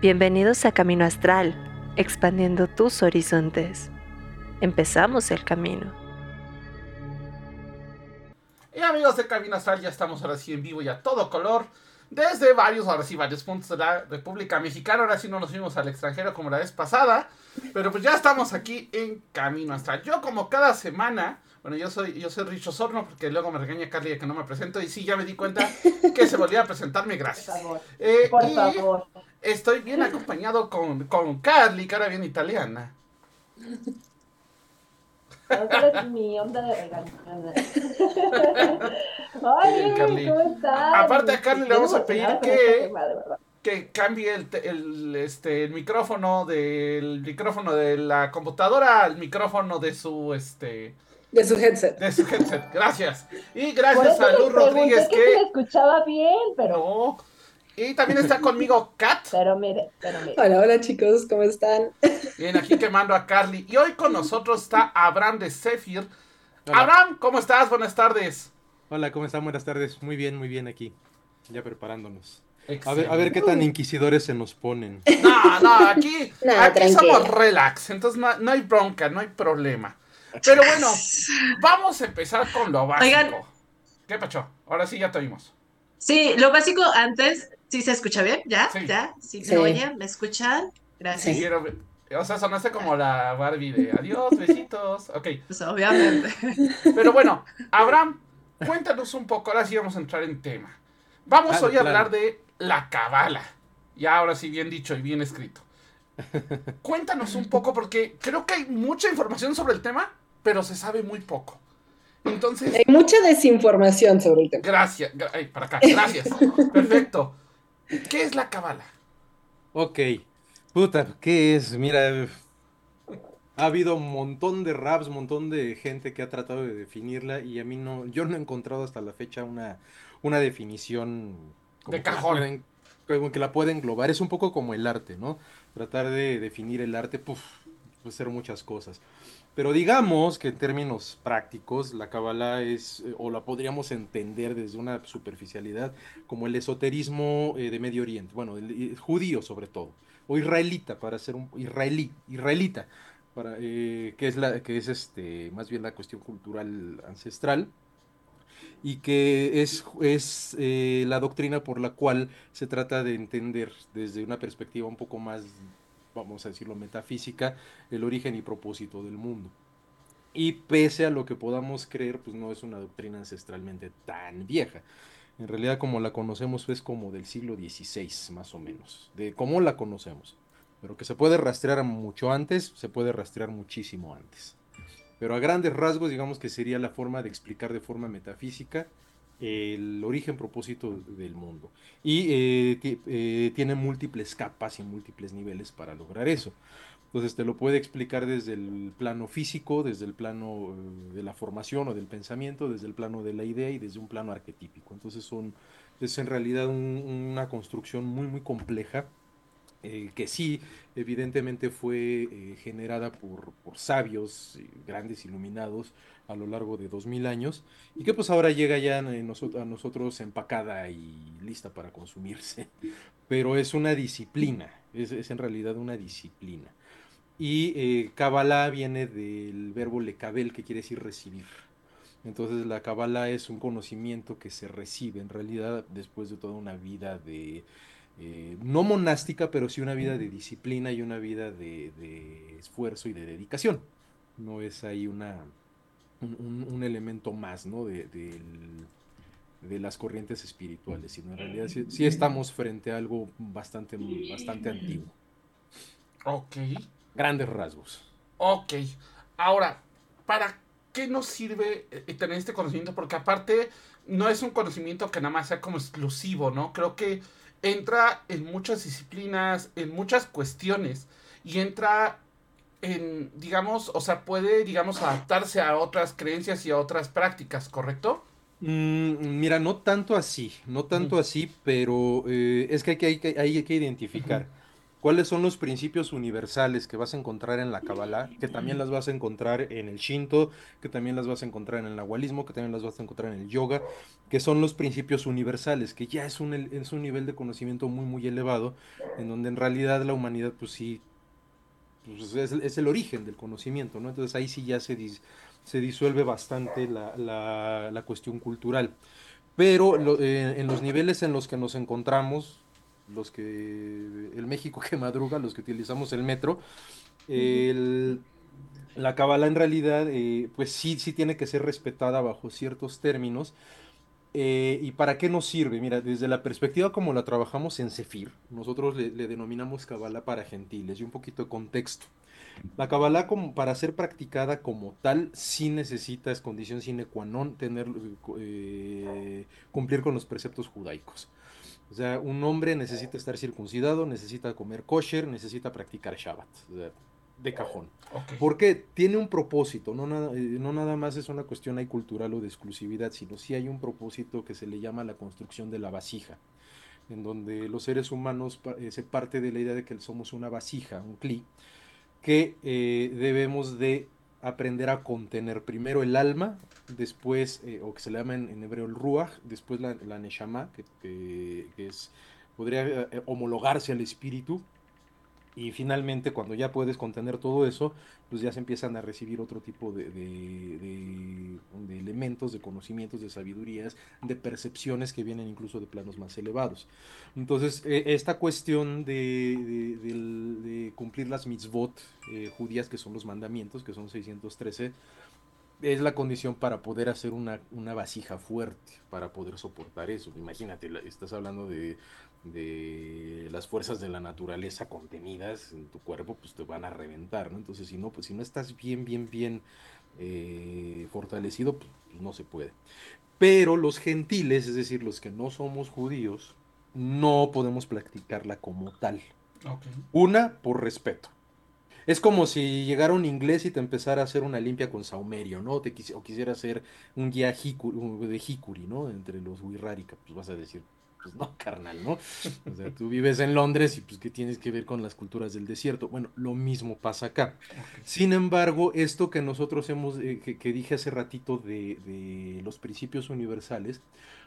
Bienvenidos a Camino Astral, expandiendo tus horizontes. Empezamos el camino. Y amigos de Camino Astral, ya estamos ahora sí en vivo y a todo color. Desde varios, ahora sí, varios puntos de la República Mexicana. Ahora sí no nos fuimos al extranjero como la vez pasada. Pero pues ya estamos aquí en Camino Astral. Yo como cada semana bueno, yo soy, yo soy Richo Sorno porque luego me regaña Carly de que no me presento. Y sí, ya me di cuenta que se volvía a presentarme. Gracias. Por favor. Eh, Por favor. Estoy bien acompañado con, con Carly, cara bien italiana. Mi onda de. Ay, ¿cómo estás? Aparte a Carly le vamos a pedir que-. Que cambie el, el, este, el micrófono del micrófono de la computadora al micrófono de su este De su headset. de su headset. Gracias. Y gracias a Luz Rodríguez pregunté que se que escuchaba bien, pero, no. Y también está conmigo Kat. pero mire, pero mire. Hola, hola chicos, ¿cómo están? Bien, aquí quemando a Carly. Y hoy con nosotros está Abraham de Zephyr. Hola. Abraham, ¿cómo estás? Buenas tardes. Hola, ¿cómo están? Buenas tardes. Muy bien, muy bien aquí. Ya preparándonos. A ver, a ver qué tan inquisidores se nos ponen. No, no, aquí, No, aquí somos relax, entonces no, no hay bronca, no hay problema. Pero bueno, vamos a empezar con lo básico. Oigan. ¿Qué pacho? Ahora sí ya te oímos. Sí, lo básico antes, ¿sí se escucha bien? ¿Ya? Sí. ¿Ya? ¿Sí Sí. me oyen? ¿Me escuchan? Gracias. Sí. Quiero ver- O sea, sonaste como la Barbie de adiós, besitos. Ok, Pues obviamente. pero bueno, Abraham, cuéntanos un poco, ahora sí vamos a entrar en tema. Vamos Claro, hoy a hablar de la cabala. Ya ahora sí, bien dicho y bien escrito. Cuéntanos un poco, porque creo que hay mucha información sobre el tema, pero se sabe muy poco. Entonces, Hay mucha desinformación sobre el tema. gracias. gra- ay, para acá, gracias. Perfecto. ¿Qué es la cabala? Ok. Puta, ¿qué es? Mira, ha habido un montón de raps, un montón de gente que ha tratado de definirla y a mí no, yo no he encontrado hasta la fecha una, una definición como De que la cajón. pueden- como que la pueda englobar. Es un poco como el arte, ¿no? Tratar de definir el arte, puf, puede ser muchas cosas. Pero digamos que en términos prácticos, la cábala es, eh, o la podríamos entender desde una superficialidad, como el esoterismo eh, de Medio Oriente, bueno, el, eh, judío sobre todo, o israelita, para ser un israelí, israelita, para, que es la, que es este, más bien la cuestión cultural ancestral, y que es, es la doctrina por la cual se trata de entender desde una perspectiva un poco más, vamos a decirlo, metafísica, el origen y propósito del mundo. Y pese a lo que podamos creer, pues no es una doctrina ancestralmente tan vieja. En realidad, como la conocemos, es como del siglo XVI, más o menos, de cómo la conocemos. Pero que se puede rastrear mucho antes, se puede rastrear muchísimo antes. Pero a grandes rasgos, digamos que sería la forma de explicar de forma metafísica el origen, propósito del mundo. Y eh, eh, tiene múltiples capas y múltiples niveles para lograr eso. Entonces te lo puede explicar desde el plano físico, desde el plano eh, de la formación o del pensamiento, desde el plano de la idea y desde un plano arquetípico. Entonces son, es en realidad un- una construcción muy, muy compleja que sí, evidentemente fue generada por, sabios, grandes iluminados a lo largo de dos mil años y que pues ahora llega ya a nosotros empacada y lista para consumirse. Pero es una disciplina, es, es en realidad una disciplina. Y eh, Kabbalah viene del verbo lekabel, que quiere decir recibir. Entonces la Kabbalah es un conocimiento que se recibe en realidad después de toda una vida de, eh, no monástica, pero sí una vida de disciplina y una vida de, de esfuerzo y de dedicación. No es ahí una, un, elemento más, ¿no? de, de las corrientes espirituales, sino en realidad sí, sí estamos frente a algo bastante, bastante antiguo. Ok. Grandes rasgos. Ok. Ahora, ¿para qué nos sirve eh, tener este conocimiento? Porque aparte, no es un conocimiento que nada más sea como exclusivo, ¿no? Creo que entra en muchas disciplinas, en muchas cuestiones. Y entra en, digamos, o sea, puede, digamos, adaptarse a otras creencias y a otras prácticas, ¿correcto? Mm, mira, no tanto así, no tanto así, pero eh, es que hay que, hay que, hay que identificar. cuáles son los principios universales que vas a encontrar en la Kabbalah, que también las vas a encontrar en el Shinto, que también las vas a encontrar en el Nahualismo, que también las vas a encontrar en el Yoga, que son los principios universales, que ya es un, es un nivel de conocimiento muy, muy elevado, en donde en realidad la humanidad, pues sí, pues es, el origen del conocimiento, ¿no? Entonces ahí sí ya se, dis, se disuelve bastante la, cuestión cultural. Pero eh, en los niveles en los que nos encontramos, los que, el México que madruga, los que utilizamos el metro, la cabala en realidad, eh, pues sí, sí tiene que ser respetada bajo ciertos términos. Eh, ¿Y para qué nos sirve? Mira, desde la perspectiva como la trabajamos en Cefir, nosotros le, denominamos cabala para gentiles y un poquito de contexto. La Kabbalah, como para ser practicada como tal, sí necesita, es condición sine qua non, tener, eh, cumplir con los preceptos judaicos. O sea, un hombre necesita estar circuncidado, necesita comer kosher, necesita practicar Shabbat. O sea, de cajón. Porque tiene un propósito, no nada, eh, no nada más es una cuestión ahí cultural o de exclusividad, sino sí hay un propósito que se le llama la construcción de la vasija, en donde los seres humanos eh, se parte de la idea de que somos una vasija, un cli, que eh, debemos de aprender a contener primero el alma, después, eh, o que se le llama en, en hebreo el ruach, después la, la neshama, que, que- que es, podría homologarse al espíritu, y finalmente cuando ya puedes contener todo eso, pues ya se empiezan a recibir otro tipo de, de- elementos, de conocimientos, de sabidurías, de percepciones que vienen incluso de planos más elevados. Entonces, eh, esta cuestión de, cumplir las mitzvot eh, judías, que son los mandamientos, que son 613, es la condición para poder hacer una, una vasija fuerte, para poder soportar eso. Imagínate, estás hablando de, de las fuerzas de la naturaleza contenidas en tu cuerpo, pues te van a reventar, ¿no? Entonces, si no, pues si no estás bien, bien, bien eh, fortalecido, pues, pues no se puede. Pero los gentiles, es decir, los que no somos judíos, no podemos practicarla como tal. Una, por respeto. Es como si llegara un inglés y te empezara a hacer una limpia con saumerio, ¿no? O, te o quisiera hacer un guía hikuri, de hikuri, ¿no? Entre los Wirrárica, pues vas a decir, pues no, carnal, ¿no? O sea, tú vives en Londres y pues ¿qué tienes que ver con las culturas del desierto? Bueno, lo mismo pasa acá. Sin embargo, esto que nosotros hemos, eh, que, que dije hace ratito de, de los principios universales,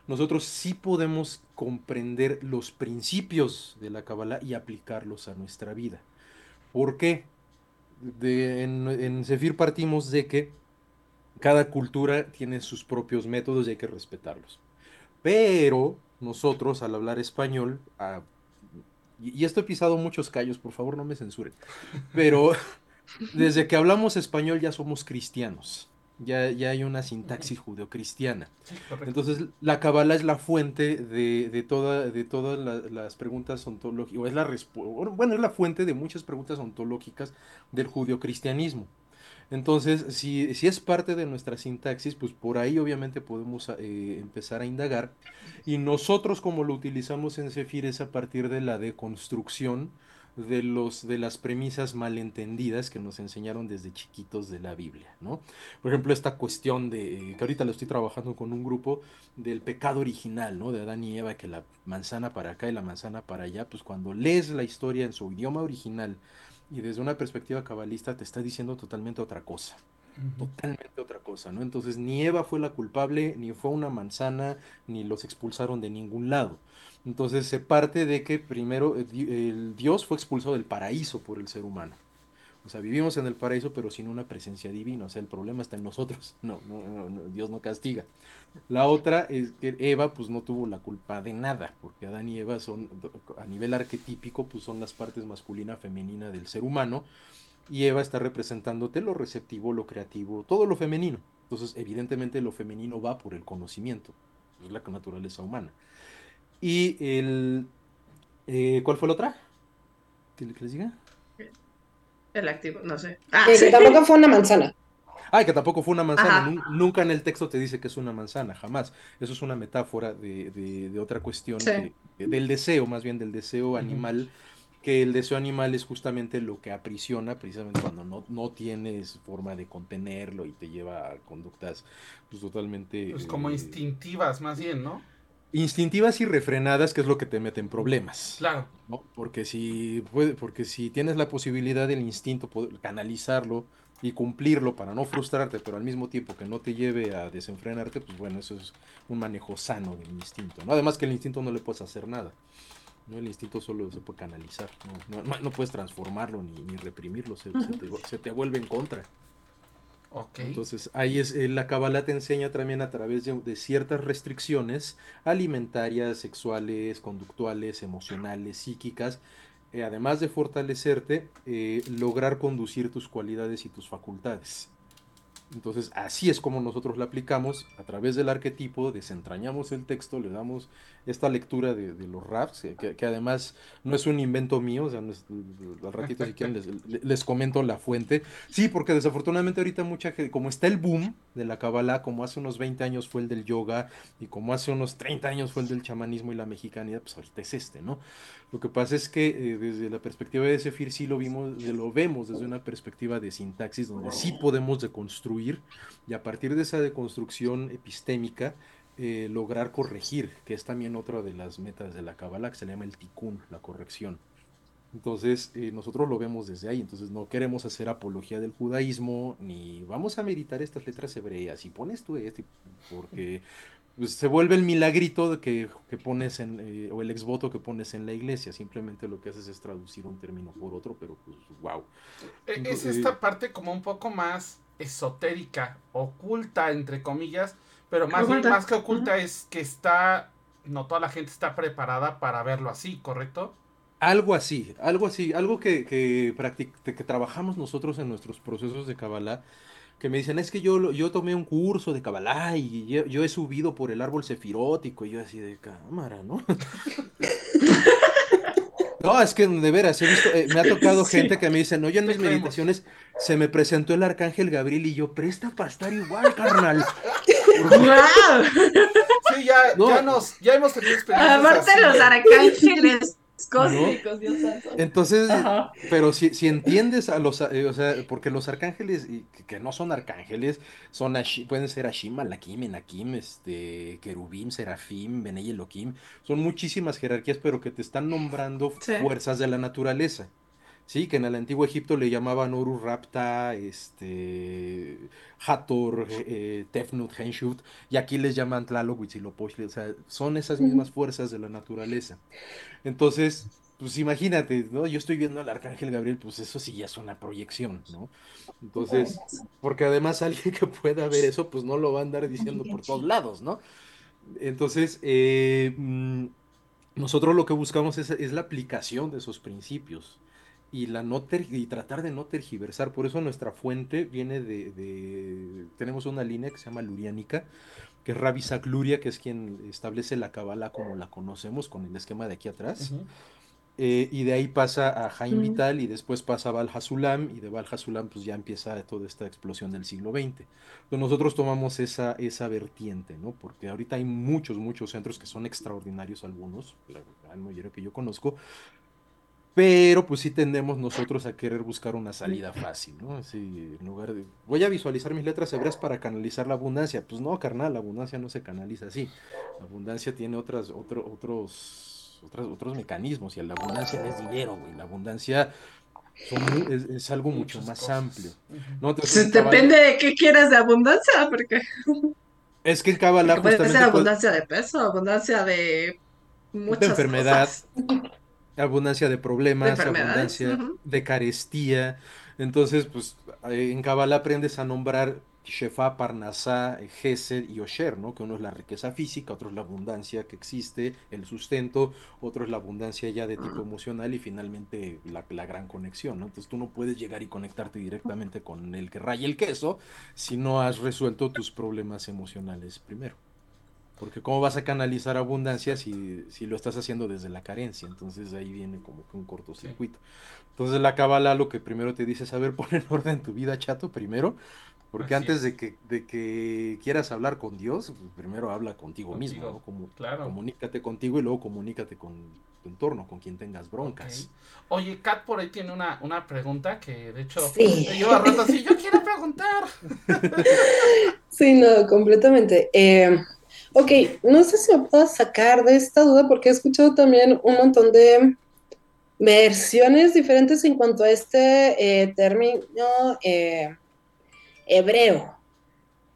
nosotros sí podemos comprender los principios de la Kabbalah y aplicarlos a nuestra vida. ¿Por qué? De- en, en Zefir partimos de que cada cultura tiene sus propios métodos y hay que respetarlos. Pero nosotros, al hablar español, y, y esto he pisado muchos callos, por favor no me censuren, pero desde que hablamos español ya somos cristianos, ya, ya hay una sintaxis judeocristiana. Correcto. Entonces, la Kabbalah es la fuente de, de, toda, de todas la- las preguntas ontológicas, o es la bueno, es la fuente de muchas preguntas ontológicas del judeocristianismo. Entonces, si, si es parte de nuestra sintaxis, pues por ahí obviamente podemos eh, empezar a indagar. Y nosotros como lo utilizamos en Zefir es a partir de la deconstrucción de, los, de las premisas malentendidas que nos enseñaron desde chiquitos de la Biblia, ¿no? Por ejemplo, esta cuestión de, que ahorita lo estoy trabajando con un grupo, del pecado original, ¿no? De Adán y Eva, que la manzana para acá y la manzana para allá, pues cuando lees la historia en su idioma original y desde una perspectiva cabalista te está diciendo totalmente otra cosa totalmente otra cosa, ¿no? Entonces ni Eva fue la culpable, ni fue una manzana, ni los expulsaron de ningún lado. Entonces se parte de que primero eh, el Dios fue expulsado del paraíso por el ser humano. O sea, vivimos en el paraíso pero sin una presencia divina. O sea, el problema está en nosotros. No, no, no, no, Dios no castiga. La otra es que Eva pues no tuvo la culpa de nada, porque Adán y Eva son, a nivel arquetípico, pues son las partes masculina, femenina del ser humano, y Eva está representándote lo receptivo, lo creativo, todo lo femenino. Entonces, evidentemente lo femenino va por el conocimiento, es la naturaleza humana. Y el... eh, ¿cuál fue la otra? ¿Que le- que les diga? El activo, no sé. Ah, Que, sí. que tampoco fue una manzana. Ah, que tampoco fue una manzana. Ajá. Nunca en el texto te dice que es una manzana, jamás. Eso es una metáfora de, de- de otra cuestión, Sí. del deseo, más bien del deseo animal, que el deseo animal es justamente lo que aprisiona, precisamente cuando no, no tienes forma de contenerlo y te lleva a conductas pues, totalmente... Pues como eh, instintivas, más bien, ¿no? Instintivas y refrenadas, que es lo que te mete en problemas. Claro. ¿no? Porque si puede, porque si tienes la posibilidad del instinto, poder canalizarlo y cumplirlo para no frustrarte, pero al mismo tiempo que no te lleve a desenfrenarte, pues bueno, eso es un manejo sano del instinto, ¿no? Además que el instinto no le puedes hacer nada. ¿no? El instinto solo se puede canalizar, no, no, no puedes transformarlo ni, ni reprimirlo, se, se te, se te vuelve en contra. Entonces, ahí es, la Kabbalah te enseña también a través de, de ciertas restricciones alimentarias, sexuales, conductuales, emocionales, psíquicas, eh, además de fortalecerte, eh, lograr conducir tus cualidades y tus facultades. Entonces, así es como nosotros la aplicamos a través del arquetipo, desentrañamos el texto, le damos esta lectura de, los raps, eh, que, además no es un invento mío, o sea, es- al ratito si quieren les, les comento la fuente. Sí, porque desafortunadamente ahorita mucha gente, como está el boom de la Kabbalah, como hace unos 20 años fue el del yoga y como hace unos 30 años fue el del chamanismo y la mexicanidad, pues ahorita es este, ¿no? Lo que pasa es que eh, desde la perspectiva de Sephir sí lo vimos, lo vemos desde una perspectiva de sintaxis donde sí podemos deconstruir y a partir de esa deconstrucción epistémica eh, lograr corregir, que es también otra de las metas de la Kabbalah, que se le llama el tikkun, la corrección. Entonces, eh, nosotros lo vemos desde ahí, entonces no queremos hacer apología del judaísmo, ni vamos a meditar estas letras hebreas, y pones tú esto, y- porque pues, se vuelve el milagrito que, que pones en, eh, o el exvoto que pones en la iglesia, simplemente lo que haces es traducir un término por otro, pero pues, wow. E- Es Entonces, esta parte como un poco más esotérica, oculta, entre comillas, pero más, Oculta. más que oculta es que está, no toda la gente está preparada para verlo así, ¿correcto? Algo así, algo así, algo que, que, practic- que trabajamos nosotros en nuestros procesos de Kabbalah, que me dicen, es que yo, yo tomé un curso de Kabbalah y yo, yo he subido por el árbol sefirótico, y yo así de cámara, ¿no? No, es que de veras, he visto, eh, me ha tocado Sí. gente que me dice, no, yo en Te mis creemos. meditaciones se me presentó el arcángel Gabriel y yo, presta para estar igual, carnal. Sí, ya, No. ya nos, ya hemos tenido experiencias Aparte así. los arcángeles Cósmicos, Dios santo. Entonces, Ajá. pero si, si entiendes a los, eh, o sea, porque los arcángeles, y que, que no son arcángeles, son Ashi- pueden ser Ashim, Malakim, Enakim, este, Querubim, Serafim, Benei Elohim, son muchísimas jerarquías, pero que te están nombrando Sí. fuerzas de la naturaleza. Sí, que en el antiguo Egipto le llamaban Uru Rapta, este, Hathor, eh, Tefnut, Henshut, y aquí les llaman Tlaloc, Huitzilopochtli, o sea, son esas mismas fuerzas de la naturaleza. Entonces, pues imagínate, ¿no? Yo estoy viendo al Arcángel Gabriel, pues eso sí ya es una proyección, ¿no? Entonces, porque además alguien que pueda ver eso, pues no lo va a andar diciendo por todos lados, ¿no? Entonces, eh, mm, nosotros lo que buscamos es, es la aplicación de esos principios y, la no ter- y tratar de no tergiversar. Por eso nuestra fuente viene de, de- tenemos una línea que se llama Luriánica, que es Rabbi Luria, que es quien establece la Kabbalah como la conocemos, con el esquema de aquí atrás. Ujú. Eh, y de ahí pasa a Jaime Mm. Vital y después pasa a Val Hasulam y de Val Hasulam pues ya empieza toda esta explosión del siglo XX. Entonces nosotros tomamos esa, esa vertiente, ¿no? Porque ahorita hay muchos, muchos centros que son extraordinarios algunos, la gran mayoría que yo conozco, pero pues sí tendemos nosotros a querer buscar una salida fácil, ¿no? Así, en lugar de, voy a visualizar mis letras hebreas para canalizar la abundancia. Pues no, carnal, la abundancia no se canaliza así. La abundancia tiene otras, otro- otros, otras- otros mecanismos y la abundancia no es dinero, güey. La abundancia son es, es algo mucho Muchas más cosas. amplio. ¿no? Entonces, Pues depende de qué quieras de abundancia, porque es que en Kabbalah puede ser puede- abundancia de peso, abundancia de muchas enfermedad, cosas. Abundancia de problemas, De abundancia de carestía. Entonces, pues eh, en Kabbalah aprendes a nombrar Shefa, Parnasá, Gesed y Osher, ¿no? Que uno es la riqueza física, otro es la abundancia que existe, el sustento, otro es la abundancia ya de tipo emocional y finalmente la, la gran conexión, ¿no? Entonces tú no puedes llegar y conectarte directamente con el que raya el queso si no has resuelto tus problemas emocionales primero. Porque cómo vas a canalizar abundancia si, si lo estás haciendo desde la carencia. Entonces ahí viene como que un cortocircuito. Entonces la Kabbalah lo que primero te dice es, a ver, pon en orden tu vida, chato, primero. Porque Así antes es. de que, de que quieras hablar con Dios, pues, primero habla contigo, mismo, ¿no? Como, claro. Comunícate contigo y luego comunícate con tu entorno, con quien tengas broncas. Oye, Kat por ahí tiene una, una pregunta que de hecho Sí. me lleva rato así, yo quiero preguntar. Sí, no, completamente. Eh, Ok, no sé si me puedo sacar de esta duda porque he escuchado también un montón de versiones diferentes en cuanto a este eh, término eh, hebreo,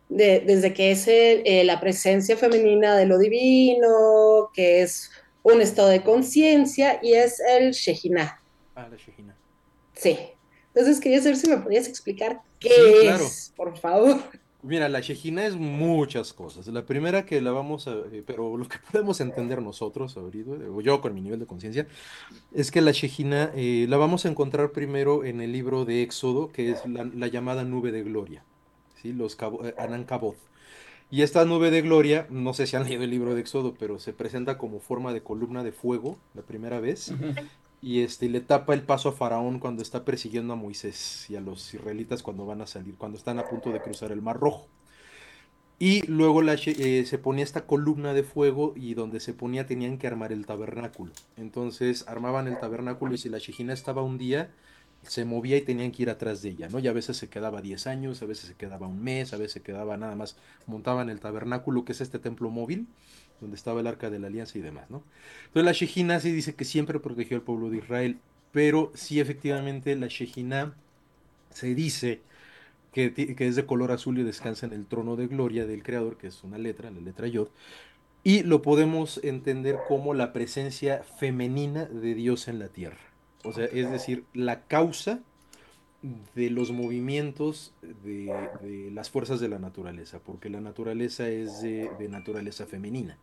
de- desde que es el- eh, la presencia femenina de lo divino, que es un estado de conciencia y es el Shejinah. Ah, la Shejina. Sí. Entonces quería saber si me podías explicar qué Sí, es, por favor. Mira, la Shejina es muchas cosas. La primera que la vamos a, eh, pero lo que podemos entender nosotros ahorita, o yo con mi nivel de conciencia, es que la Shejina eh, la vamos a encontrar primero en el libro de Éxodo, que es la, la llamada nube de gloria, ¿sí? Los cabo, eh. Y esta nube de gloria, no sé si han leído el libro de Éxodo, pero se presenta como forma de columna de fuego la primera vez. Y este, le tapa el paso a Faraón cuando está persiguiendo a Moisés y a los israelitas cuando van a salir, cuando están a punto de cruzar el Mar Rojo. Y luego la eh, se ponía esta columna de fuego y donde se ponía tenían que armar el tabernáculo. Entonces armaban el tabernáculo y si la Shejina estaba un día, se movía y tenían que ir atrás de ella, ¿no? Y a veces se quedaba 10 años, a veces se quedaba un mes, a veces se quedaba nada más, montaban el tabernáculo, que es este templo móvil, donde estaba el arca de la alianza y demás, ¿no? Entonces la Shejina sí dice que siempre protegió al pueblo de Israel, pero sí efectivamente la Shejina se dice que, que es de color azul y descansa en el trono de gloria del Creador, que es una letra, la letra Yod, y lo podemos entender como la presencia femenina de Dios en la tierra. O sea, es decir, la causa de los movimientos de, de las fuerzas de la naturaleza, porque la naturaleza es de, de naturaleza femenina,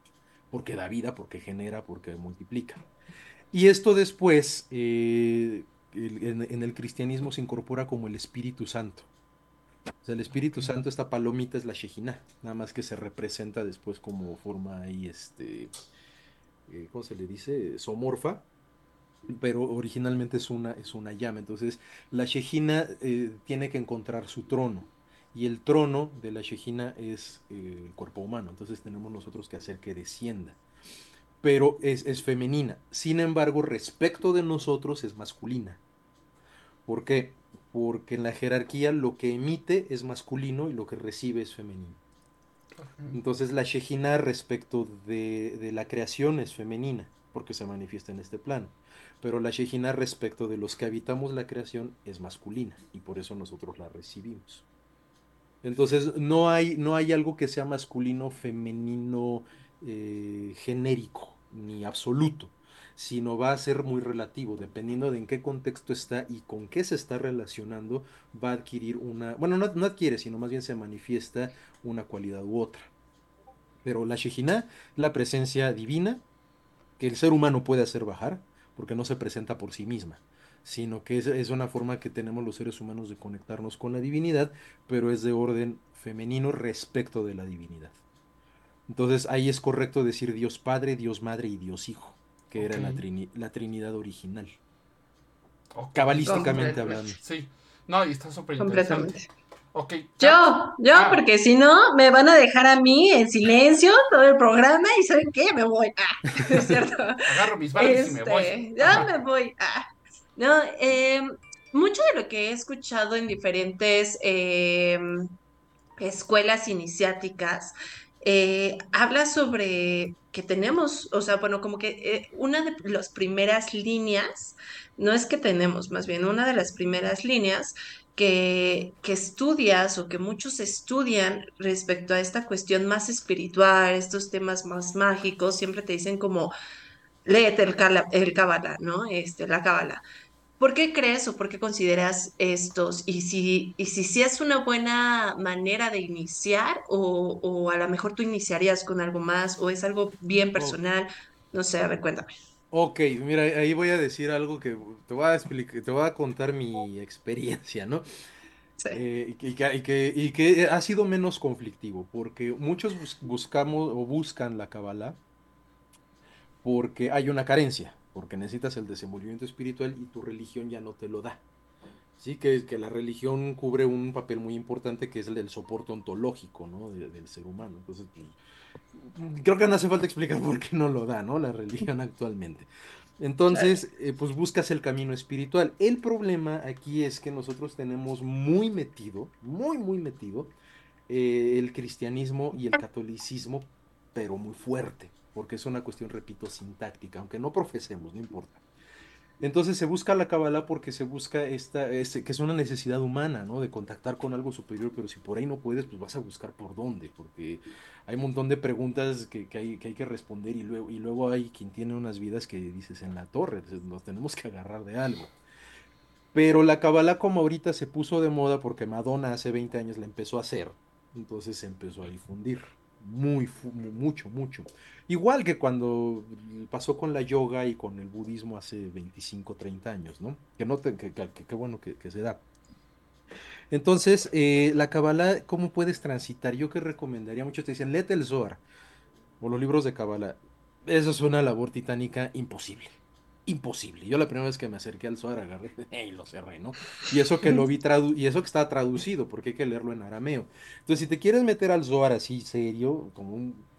porque da vida, porque genera, porque multiplica. Y esto después, eh, en el cristianismo se incorpora como el Espíritu Santo. O sea, el Espíritu Santo, esta palomita es la Shejina, nada más que se representa después como forma ahí, este, eh, ¿cómo se le dice? Somorfa, pero originalmente es una, es una llama. Entonces, la Shejina eh, tiene que encontrar su trono. Y el trono de la Shejina es eh, el cuerpo humano. Entonces tenemos nosotros que hacer que descienda. Pero es, es femenina. Sin embargo, respecto de nosotros es masculina. ¿Por qué? Porque en la jerarquía lo que emite es masculino y lo que recibe es femenino. Entonces la Shejina respecto de, de la creación es femenina, porque se manifiesta en este plano. Pero la Shejina respecto de los que habitamos la creación es masculina, y por eso nosotros la recibimos. Entonces no hay, no hay algo que sea masculino, femenino, eh, genérico, ni absoluto, sino va a ser muy relativo, dependiendo de en qué contexto está y con qué se está relacionando, va a adquirir una, bueno, no, no adquiere, sino más bien se manifiesta una cualidad u otra. Pero la Shejina, la presencia divina, que el ser humano puede hacer bajar, porque no se presenta por sí misma, sino que es, es una forma que tenemos los seres humanos de conectarnos con la divinidad, pero es de orden femenino respecto de la divinidad. Entonces ahí es correcto decir Dios Padre, Dios Madre y Dios Hijo, que era la, trini- la Trinidad original, cabalísticamente hablando. Sí. No, y está súper interesante. Ok. Yo, yo, Ah. porque si no, me van a dejar a mí en silencio todo el programa y ¿saben qué? Me voy. Ah, es cierto. Agarro mis balas y me voy. Este, ya Ajá. me voy. Ah. No, eh, mucho de lo que he escuchado en diferentes eh, escuelas iniciáticas eh, habla sobre que tenemos, o sea, bueno, como que eh, una de las primeras líneas, no es que tenemos, más bien una de las primeras líneas que, que estudias o que muchos estudian respecto a esta cuestión más espiritual, estos temas más mágicos, siempre te dicen como, léete el, el Cábala, ¿no? Este, la Cábala. ¿Por qué crees o por qué consideras estos? Y si, y si, sí es una buena manera de iniciar o, o a lo mejor tú iniciarías con algo más o es algo bien personal. No sé, a ver, cuéntame. Ok, mira, ahí voy a decir algo que te voy a explicar, te voy a contar mi experiencia, ¿no? Sí. Eh, y, que, y que- y que ha sido menos conflictivo, porque muchos bus- buscamos o buscan la Kabbalah porque hay una carencia, porque necesitas el desenvolvimiento espiritual y tu religión ya no te lo da. Sí, que, que la religión cubre un papel muy importante que es el del soporte ontológico, ¿no? de- del ser humano. Entonces, pues, creo que no hace falta explicar por qué no lo da, ¿no? La religión actualmente. Entonces, eh, pues buscas el camino espiritual. El problema aquí es que nosotros tenemos muy metido, muy, muy metido, eh, el cristianismo y el catolicismo pero muy fuerte, porque es una cuestión, repito, sintáctica, aunque no profesemos, no importa. Entonces se busca la Kabbalah porque se busca esta, este, que es una necesidad humana, ¿no? De contactar con algo superior, pero si por ahí no puedes, pues vas a buscar por dónde, porque hay un montón de preguntas que, que, hay, que hay que responder y luego, y luego hay quien tiene unas vidas que dices en la torre, nos tenemos que agarrar de algo. Pero la Kabbalah como ahorita se puso de moda porque Madonna hace 20 años la empezó a hacer, entonces se empezó a difundir muy, mucho, mucho. Igual que cuando pasó con la yoga y con el budismo hace 25, 30 años, ¿no? Que no te, que, que, bueno que, que, se da. Entonces, eh, la Kabbalah, ¿cómo puedes transitar? Yo que recomendaría, muchos te dicen, léete el Zohar o los libros de Kabbalah. Eso es una labor titánica imposible imposible. Yo la primera vez que me acerqué al Zohar agarré y lo cerré, ¿no? Y eso que lo vi tradu y eso que está traducido, porque hay que leerlo en arameo. Entonces, si te quieres meter al Zohar así serio, como un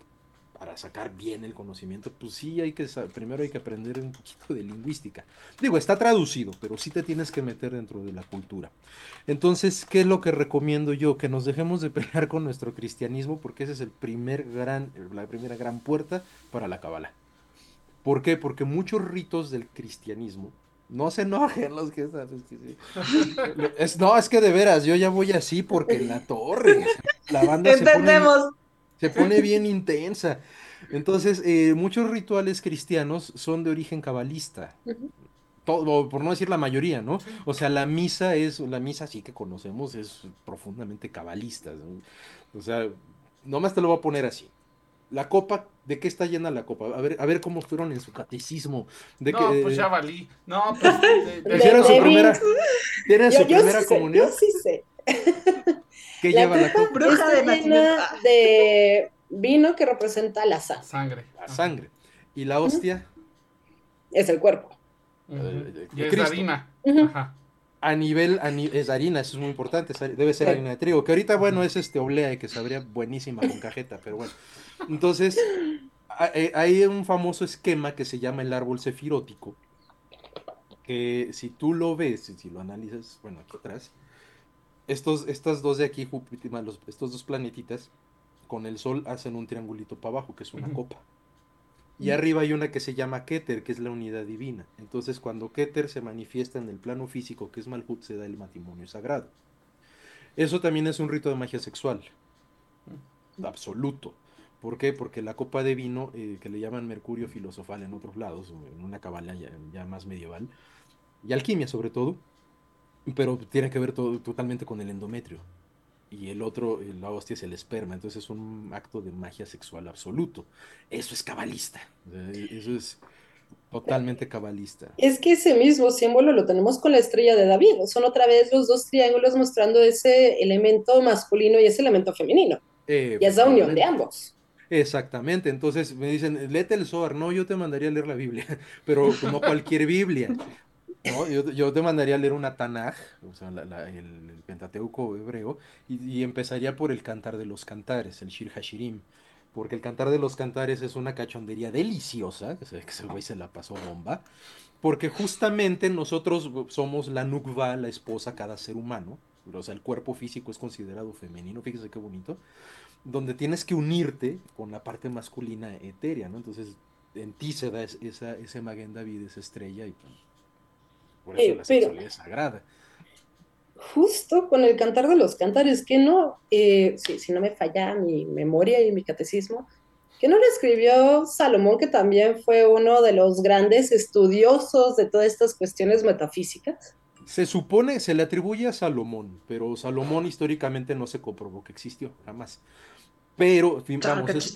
para sacar bien el conocimiento, pues sí hay que primero hay que aprender un poquito de lingüística. Digo, está traducido, pero sí te tienes que meter dentro de la cultura. Entonces, ¿qué es lo que recomiendo yo? Que nos dejemos de pelear con nuestro cristianismo, porque ese es el primer gran, la primera gran puerta para la Kabbalah. ¿Por qué? Porque muchos ritos del cristianismo, no se enojen los que están. Es, no, es que de veras, yo ya voy así porque en la torre, la banda Entendemos. Se, pone, bien intensa. Entonces, eh, muchos rituales cristianos son de origen cabalista. Todo, por no decir la mayoría, ¿no? O sea, la misa es, la misa sí que conocemos es profundamente cabalista. O sea, nomás te lo voy a poner así la copa, ¿de qué está llena la copa? A ver, a ver cómo fueron en su catecismo. De no, que, pues ya valí. No, pues. ¿Tienen su primera, ¿tienen su yo primera sí comunión? Sé, yo sí sé. ¿Qué la lleva la copa copa? Bruja está de llena de vino que representa la sangre. Sangre. La sangre. ¿Y la hostia? Es el cuerpo. Ujú. Eh, Y es Cristo. harina. Ujú. Ajá. A nivel, a ni- es harina, eso es muy importante, debe ser harina de trigo, que ahorita, bueno, es este oblea, que sabría buenísima con cajeta, pero bueno. Entonces, eh, hay un famoso esquema que se llama el árbol cefirótico, que si tú lo ves, si lo analizas, bueno, aquí atrás, estos, estas dos de aquí, Júpiter, los- estos dos planetitas, con el Sol hacen un triangulito para abajo, que es una copa. Y arriba hay una que se llama Keter, que es la unidad divina. Entonces, cuando Keter se manifiesta en el plano físico, que es Malhut, se da el matrimonio sagrado. Eso también es un rito de magia sexual. Absoluto. ¿Por qué? Porque la copa de vino, eh, que le llaman mercurio filosofal en otros lados, en una cabala ya, ya más medieval, y alquimia sobre todo, pero tiene que ver todo, totalmente con el endometrio. Y el otro, la hostia, es el esperma. Entonces es un acto de magia sexual absoluto. Eso es cabalista. Sea, Eso es totalmente cabalista. Es que ese mismo símbolo lo tenemos con la estrella de David. Son otra vez los dos triángulos mostrando ese elemento masculino y ese elemento femenino. Eh, Y esa unión de ambos. Exactamente, entonces me dicen, léete el Zohar, no, yo te mandaría a leer la Biblia, pero no cualquier Biblia, ¿no? Yo, te mandaría a leer una Tanaj, o sea, la- la- el, el Pentateuco hebreo, y, empezaría por el Cantar de los Cantares, el Shir Hashirim, porque el Cantar de los Cantares es una cachondería deliciosa, que se que ese güey se la pasó bomba, porque justamente nosotros somos la Nukva, la esposa, cada ser humano, o sea, el cuerpo físico es considerado femenino, fíjese qué bonito, donde tienes que unirte con la parte masculina etérea, ¿no? Entonces, en ti se da es- esa, ese Maguen David, esa estrella, y pues, por eso Eh, la pero- sexualidad es sagrada. Justo con el cantar de los cantares, que no, eh, si, si no me falla mi memoria y mi catecismo, que no lo escribió Salomón, que también fue uno de los grandes estudiosos de todas estas cuestiones metafísicas. Se supone, se le atribuye a Salomón, pero Salomón históricamente no se comprobó que existió, jamás. Pero, fin, vamos, es,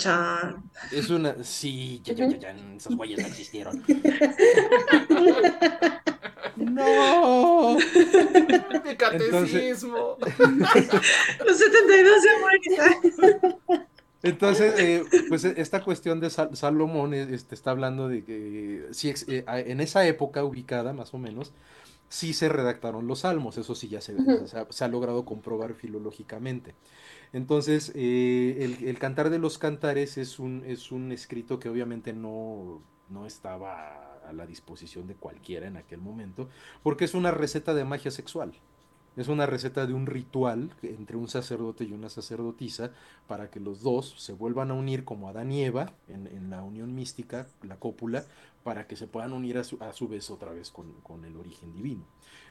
es una... Sí, ya, ya, ya, ya, esos güeyes no existieron. ¡No! Mi catecismo. Los 72 se mueren. Entonces, eh, pues esta cuestión de Sal- Salomón eh, este, está hablando de que eh, en esa época ubicada, más o menos, sí se redactaron los salmos, eso sí ya se, se ha, se ha logrado comprobar filológicamente. Entonces, eh, el, el Cantar de los Cantares es un, es un escrito que obviamente no, no estaba a la disposición de cualquiera en aquel momento, porque es una receta de magia sexual. Es una receta de un ritual entre un sacerdote y una sacerdotisa para que los dos se vuelvan a unir como Adán y Eva en, la unión mística, la cópula, para que se puedan unir a su, a su vez otra vez con, el origen divino.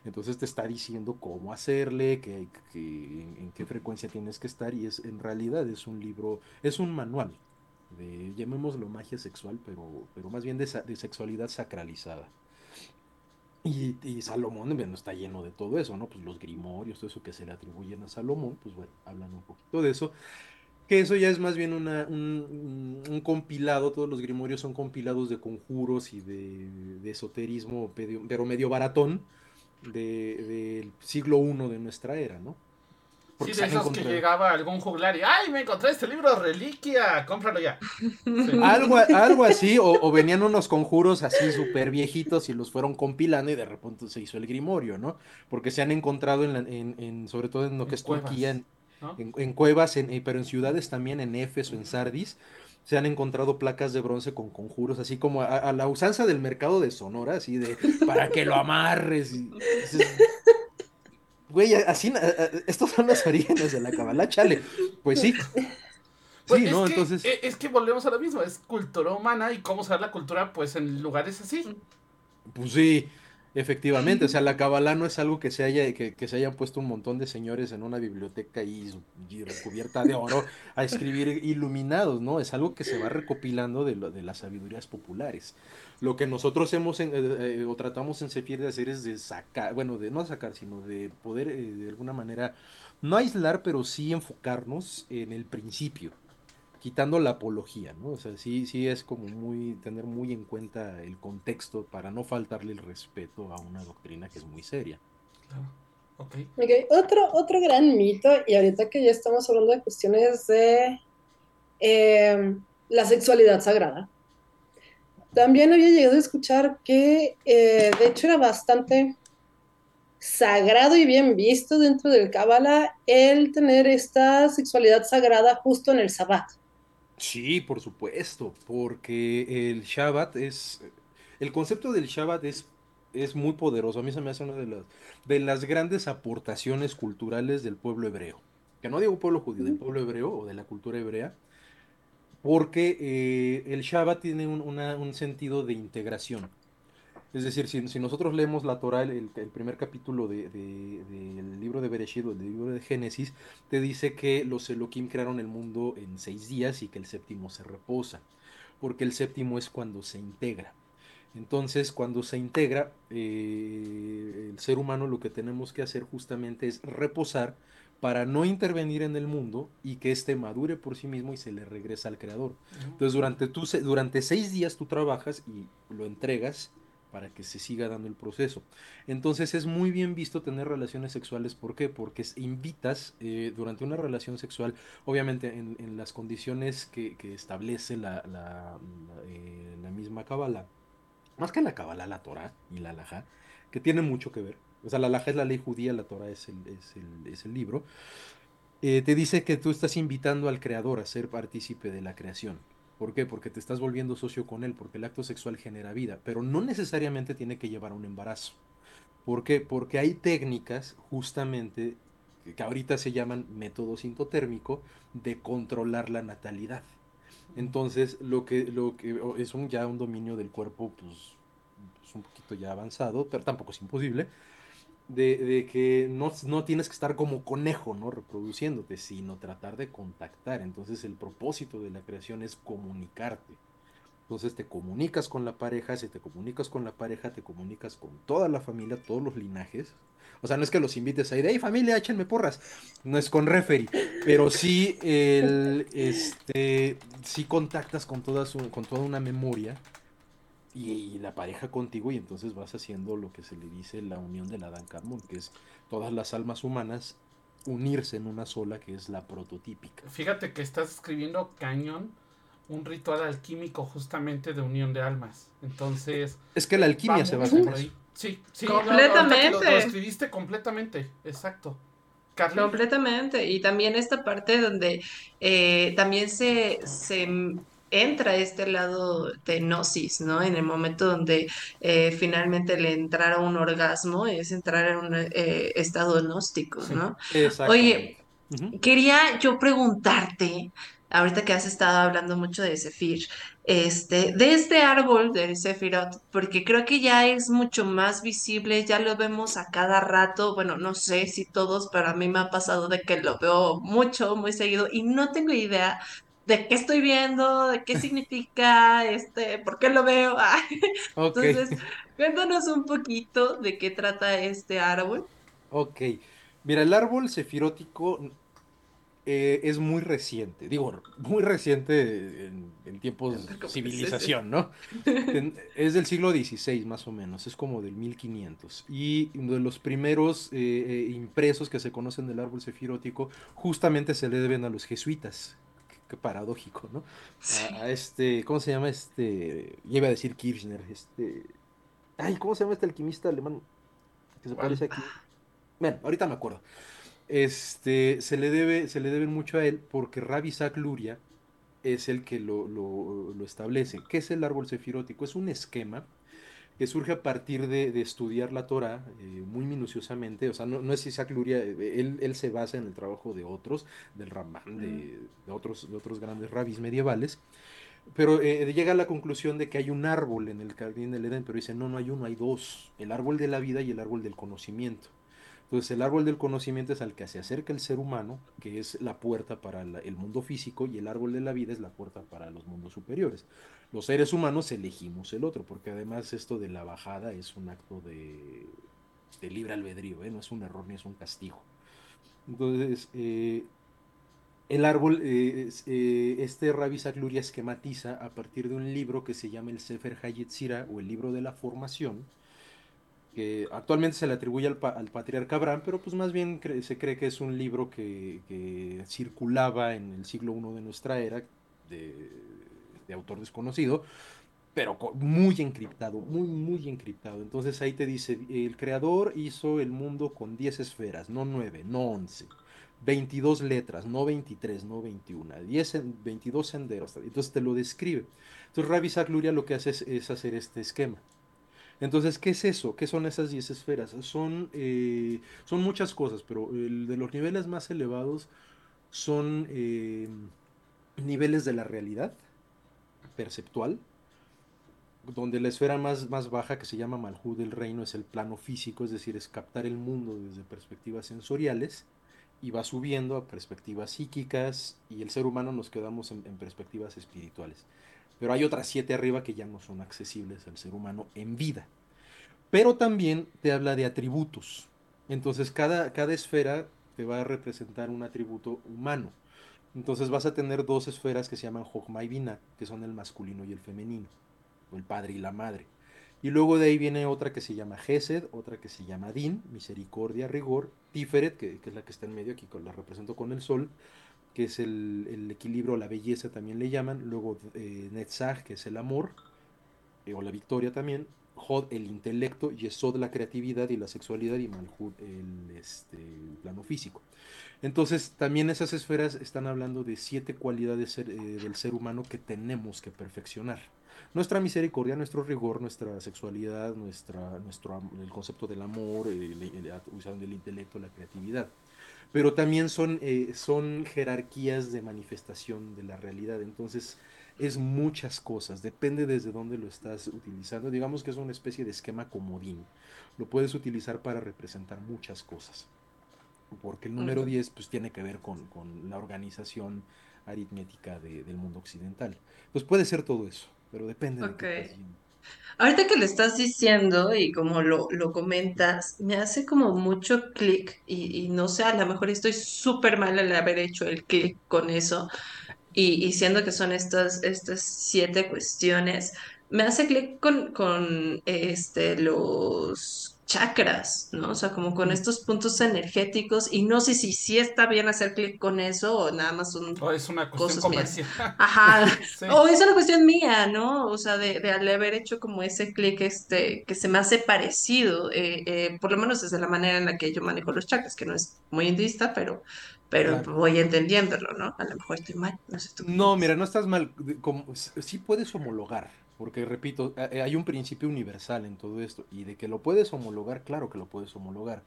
Entonces te está diciendo cómo hacerle, que, en, qué frecuencia tienes que estar y es en realidad es un libro, es un manual de, llamémoslo magia sexual, pero, pero más bien de, de sexualidad sacralizada. Y, Salomón, bueno, está lleno de todo eso, ¿no? Pues los grimorios, todo eso que se le atribuyen a Salomón, pues bueno, hablan un poquito de eso. Que eso ya es más bien una, un, compilado, todos los grimorios son compilados de conjuros y de, esoterismo, pero medio baratón, del siglo I de nuestra era, ¿no? Sí, de esos que llegaba algún juglar y ¡ay, me encontré este libro reliquia! ¡Cómpralo ya! Algo, algo así, o, venían unos conjuros así súper viejitos y los fueron compilando y de repente se hizo el grimorio, ¿no? Porque se han encontrado, en, en, sobre todo en lo que es Turquía, en, cuevas, en, eh, pero en ciudades también, en Éfeso, en Sardis, se han encontrado placas de bronce con conjuros, así como a, la usanza del mercado de Sonora, así de para que lo amarres. Y, Güey, así, estos son los orígenes de la cabala, chale. Pues sí. Pues sí, ¿no? Entonces. E, es que volvemos a lo mismo, es cultura humana y cómo usar la cultura, pues, en lugares así. Pues sí. Efectivamente, o sea, la cabala no es algo que se haya, que, se hayan puesto un montón de señores en una biblioteca y, recubierta de oro a escribir iluminados, ¿no? Es algo que se va recopilando de, de las sabidurías populares. Lo que nosotros hemos eh, eh, o tratamos en Sefir de hacer es de sacar, bueno, de no sacar, sino de poder eh, de alguna manera, no aislar, pero sí enfocarnos en el principio quitando la apología, ¿no? O sea, sí, sí es como muy, tener muy en cuenta el contexto para no faltarle el respeto a una doctrina que es muy seria. Claro. Okay. Otro, otro gran mito, y ahorita que ya estamos hablando de cuestiones de em, la sexualidad sagrada, también había llegado a escuchar que eh, de hecho era bastante sagrado y bien visto dentro del Kabbalah el tener esta sexualidad sagrada justo en el Sabbat. Sí, por supuesto, porque el Shabbat es, el concepto del Shabbat es, es muy poderoso. A mí se me hace una de las, de las grandes aportaciones culturales del pueblo hebreo. Que no digo pueblo judío, del pueblo hebreo o de la cultura hebrea, porque eh, el Shabbat tiene un, sentido de integración. Es decir, si, nosotros leemos la Torah, el, primer capítulo del libro de Bereshit, el libro de Génesis, te dice que los Elohim crearon el mundo en seis días y que el séptimo se reposa, porque el séptimo es cuando se integra. Entonces, cuando se integra, eh, el ser humano lo que tenemos que hacer justamente es reposar para no intervenir en el mundo y que éste madure por sí mismo y se le regresa al creador. Entonces, durante, durante seis días tú trabajas y lo entregas para que se siga dando el proceso. Entonces es muy bien visto tener relaciones sexuales. ¿Por qué? Porque invitas eh, durante una relación sexual, obviamente en, las condiciones que, establece la, la, eh, misma Kabbalah, más que la Kabbalah, la Torah y la Alajá, que tiene mucho que ver. O sea, la Alajá es la ley judía, la Torah es el, es el, es el libro. Eh, te dice que tú estás invitando al creador a ser partícipe de la creación. ¿Por qué? Porque te estás volviendo socio con él, porque el acto sexual genera vida, pero no necesariamente tiene que llevar a un embarazo. ¿Por qué? Porque hay técnicas justamente que ahorita se llaman método sintotérmico de controlar la natalidad. Entonces, lo que, lo que es un, ya un dominio del cuerpo, pues, pues un poquito ya avanzado, pero tampoco es imposible, de, que no, no, tienes que estar como conejo, ¿no? Reproduciéndote, sino tratar de contactar. Entonces el propósito de la creación es comunicarte. Entonces te comunicas con la pareja, si te comunicas con la pareja, te comunicas con toda la familia, todos los linajes. O sea, no es que los invites ahí de, hey familia, échenme porras. No es con referee, pero sí, el, este, sí contactas con toda, su, con toda una memoria y, la pareja contigo y entonces vas haciendo lo que se le dice la unión de la Dan Carmon, que es todas las almas humanas unirse en una sola que es la prototípica. Fíjate que estás escribiendo cañón un ritual alquímico justamente de unión de almas. Entonces... Es que la alquimia se va por ahí. Sí, sí. Completamente. Lo, escribiste completamente, exacto. Completamente. Y también esta parte donde eh, también se, se entra este lado de gnosis, ¿no? En el momento donde eh, finalmente le entrara un orgasmo, es entrar en un eh, estado gnóstico, ¿no? Oye, Exactamente. Ujú. quería yo preguntarte, ahorita que has estado hablando mucho de Zephyr, este, de este árbol del Sephiroth, porque creo que ya es mucho más visible, ya lo vemos a cada rato, bueno, no sé si todos, pero a mí me ha pasado de que lo veo mucho, muy seguido, y no tengo idea de qué estoy viendo, de qué significa, este, por qué lo veo. Ok, Entonces, cuéntanos un poquito de qué trata este árbol. ok. Mira, el árbol sefirótico eh, es muy reciente, digo, muy reciente en, en tiempos de civilización, ¿no? Es del siglo XVI más o menos, es como del 1500. Y uno de los primeros eh, eh, impresos que se conocen del árbol sefirótico justamente se le deben a los jesuitas. Qué, paradójico, ¿no? Sí. A, a este, ¿cómo se llama este? Ya iba a decir Kirchner, este... Ay, ¿cómo se llama este alquimista alemán que se parece aquí? Bueno, ahorita me acuerdo. Este, se le debe, se le debe mucho a él porque Isaac Luria es el que lo, lo- lo establece. ¿Qué es el árbol sefirótico? Es un esquema que surge a partir de, de estudiar la Torah eh, muy minuciosamente. O sea, no, no es Isaac Luria, eh, él, él se basa en el trabajo de otros, del Ramán, de, de otros, de otros grandes rabis medievales. Pero eh, llega a la conclusión de que hay un árbol en el jardín del Edén, pero dice, no, no hay uno, hay dos, el árbol de la vida y el árbol del conocimiento. Entonces el árbol del conocimiento es al que se acerca el ser humano, que es la puerta para la- el mundo físico, y el árbol de la vida es la puerta para los mundos superiores. Los seres humanos elegimos el otro, porque además esto de la bajada es un acto de, de libre albedrío, ¿eh? no es un error ni es un castigo. Entonces, eh, el árbol, eh, es- este Rabbi Isaac Luria esquematiza a partir de un libro que se llama el Sefer Hayetzira o el libro de la formación, que actualmente se le atribuye al, al patriarca Abraham, pero pues más bien se cree que es un libro que, que circulaba en el siglo I de nuestra era, de, de autor desconocido, pero muy encriptado, muy, muy encriptado. Entonces ahí te dice, el creador hizo el mundo con 10 esferas, no 9, no 11. 22 letras, no 23, no 21, 10, sen- 22 senderos. Entonces te lo describe. Entonces Isaac Luria lo que hace es, es hacer este esquema. Entonces, ¿qué es eso? ¿Qué son esas 10 esferas? Son, eh, son muchas cosas, pero el de los niveles más elevados son eh, niveles de la realidad perceptual, donde la esfera más, más baja, que se llama Malhud del reino, es el plano físico, es decir, es captar el mundo desde perspectivas sensoriales, y va subiendo a perspectivas psíquicas, y el ser humano nos quedamos en, en perspectivas espirituales. Pero hay otras siete arriba que ya no son accesibles al ser humano en vida. Pero también te habla de atributos. Entonces cada, cada esfera te va a representar un atributo humano. Entonces vas a tener dos esferas que se llaman Jochma y Binah, que son el masculino y el femenino, o el padre y la madre. Y luego de ahí viene otra que se llama Gesed, otra que se llama Din, misericordia, rigor, Tiferet, que, es la que está en medio, aquí la represento con el sol, que es el, el equilibrio, la belleza también le llaman. Luego eh, Netzach, que es el amor, eh, o la victoria también. Hod, el intelecto, Yesod, la creatividad y la sexualidad, y Malhud, el, este, plano físico. Entonces, también esas esferas están hablando de siete cualidades eh, del ser humano que tenemos que perfeccionar. Nuestra misericordia, nuestro rigor, nuestra sexualidad, nuestra, nuestro, el concepto del amor, el, el- el- usando el intelecto, la creatividad. Pero también son, eh, son jerarquías de manifestación de la realidad. Entonces, es muchas cosas, depende desde dónde lo estás utilizando. Digamos que es una especie de esquema comodín. Lo puedes utilizar para representar muchas cosas. Porque el número Ok. 10 pues, tiene que ver con, con la organización aritmética de- del mundo occidental. Pues puede ser todo eso, pero depende de Ok. qué. Ahorita que lo estás diciendo y como lo, lo comentas, me hace como mucho clic y, y no sé, a lo mejor estoy súper mal al haber hecho el clic con eso y, y siendo que son estas, estas siete cuestiones, me hace clic con, con este, los chakras, ¿no? O sea, como con estos puntos energéticos y no sé si sí está bien hacer clic con eso o nada más son O es una cuestión cosas mías. comercial. Ajá, Sí. o es una cuestión mía, ¿no? O sea, de, de haber hecho como ese clic este, que se me hace parecido, eh, eh, por lo menos desde la manera en la que yo manejo los chakras, que no es muy hinduista, pero pero Claro. voy entendiéndolo, ¿no? A lo mejor estoy mal, no sé tú. No, mira, no estás mal. como- sí puedes homologar, porque repito, a- eh, hay un principio universal en todo esto, y de que lo puedes homologar, claro que lo puedes homologar,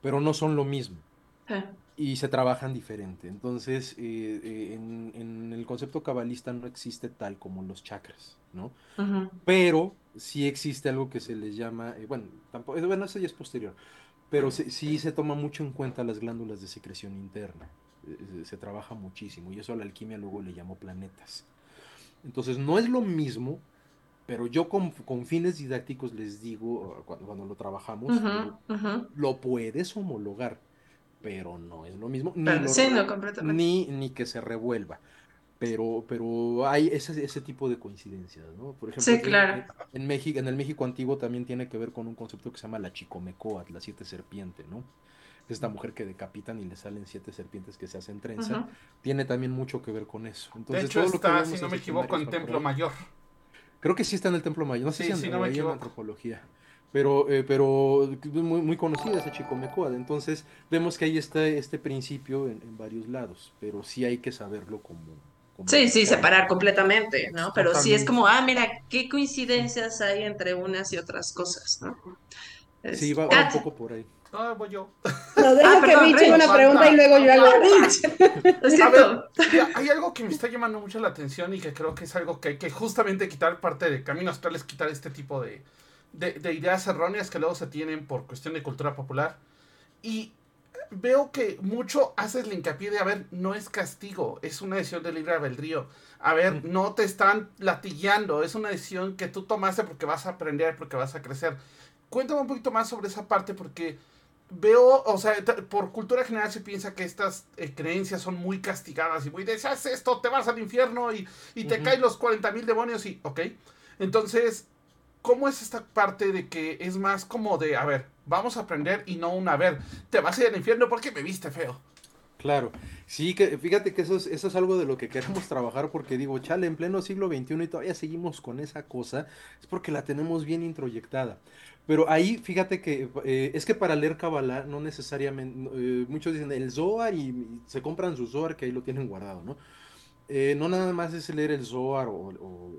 pero no son lo mismo. Ah, y se trabajan diferente. Entonces, eh, eh, en, en el concepto cabalista no existe tal como los chakras, ¿no? ujú, Pero sí existe algo que se les llama, eh, bueno, tampoco, eh, bueno, eso ya es posterior, pero sí, sí se toma mucho en cuenta las glándulas de secreción interna. Eh, eh, se trabaja muchísimo y eso a la alquimia luego le llamó planetas. Entonces, no es lo mismo, pero yo con, con fines didácticos les digo, uh, cuando, cuando lo trabajamos, lo puedes homologar, pero no es lo mismo, ni, Pero lo sí, re- no, completamente. ni, ni que se revuelva. Pero, pero hay ese, ese tipo de coincidencias, ¿no? Por ejemplo, Sí, en- claro. en, en México, en el México antiguo también tiene que ver con un concepto que se llama la chicomecoat, la siete serpiente, ¿no? Esta mujer que decapitan y le salen siete serpientes que se hacen trenza, tiene también mucho que ver con eso. De Entonces, hecho, todo lo que está, vemos si no me equivoco, en Templo. Mayor. Creo que sí está en el Templo Mayor, no sé Sí, si en, sí, no me en antropología. Pero, eh, pero muy, muy conocida esa Chicomecoad. Entonces, vemos que ahí está este principio en, en varios lados, pero sí hay que saberlo como. Como Sí, sí, separar completamente, ¿no? Pero sí es como, ah, mira, qué coincidencias hay entre unas y otras cosas, ¿no? Es- Sí, va, va un Ah, poco por ahí. Ah, voy yo. No, deja Ah, que Rich haga una pregunta y luego yo hago A cierto. ver, hay algo que me está llamando mucho la atención y que creo que es algo que hay que justamente quitar parte de Camino Astral, es quitar este tipo de, de, de ideas erróneas que luego se tienen por cuestión de cultura popular. Y veo que mucho haces el hincapié de, a ver, no es castigo, es una decisión de libre albedrío. A ver, no te están latillando, es una decisión que tú tomaste porque vas a aprender, porque vas a crecer. Cuéntame un poquito más sobre esa parte porque veo, o sea, por cultura general se piensa que estas eh, creencias son muy castigadas y muy de, si haces esto, te vas al infierno y, y te caen los 40 mil demonios y, ok. Entonces, ¿cómo es esta parte de que es más como de, a ver, vamos a aprender y no un, a ver, te vas a ir al infierno porque me viste feo? Claro, sí, que fíjate que eso es, eso es algo de lo que queremos trabajar porque digo, chale, en pleno siglo XXI y todavía seguimos con esa cosa, es porque la tenemos bien introyectada. Pero ahí, fíjate que eh, es que para leer Kabbalah no necesariamente, eh, muchos dicen el Zohar y, se compran su Zohar que ahí lo tienen guardado, ¿no? Eh, no nada más es leer el Zohar o-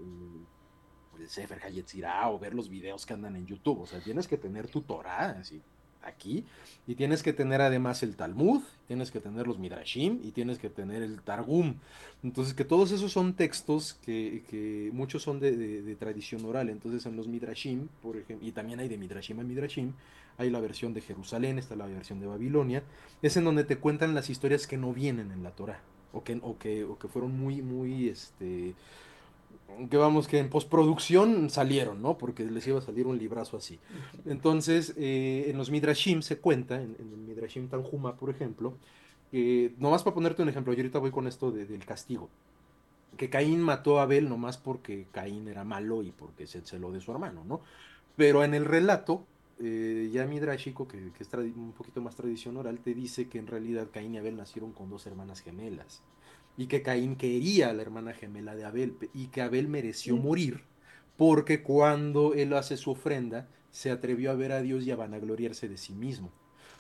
Sefer Hayetzirah o ver los videos que andan en YouTube, o sea, tienes que tener tu Torah, así, aquí, y tienes que tener además el Talmud, tienes que tener los Midrashim y tienes que tener el Targum. Entonces, que todos esos son textos que, muchos son de, tradición oral. Entonces, en los Midrashim, por ejemplo, y también hay de Midrashim a Midrashim, hay la versión de Jerusalén, está la versión de Babilonia, es en donde te cuentan las historias que no vienen en la Torah, o que fueron muy, muy, este, que vamos, que en postproducción salieron, ¿no? Porque les iba a salir un librazo así. Entonces, eh, en los Midrashim se cuenta, en, el Midrashim Tanjuma, por ejemplo, que, nomás para ponerte un ejemplo, yo ahorita voy con esto de- del castigo, que Caín mató a Abel nomás porque Caín era malo y porque se celó de su hermano, ¿no? Pero en el relato, eh, ya Midrashico, que, que es un poquito más tradición oral, te dice que en realidad Caín y Abel nacieron con dos hermanas gemelas y que Caín quería a la hermana gemela de Abel y que Abel mereció morir porque cuando él hace su ofrenda se atrevió a ver a Dios y a vanagloriarse de sí mismo.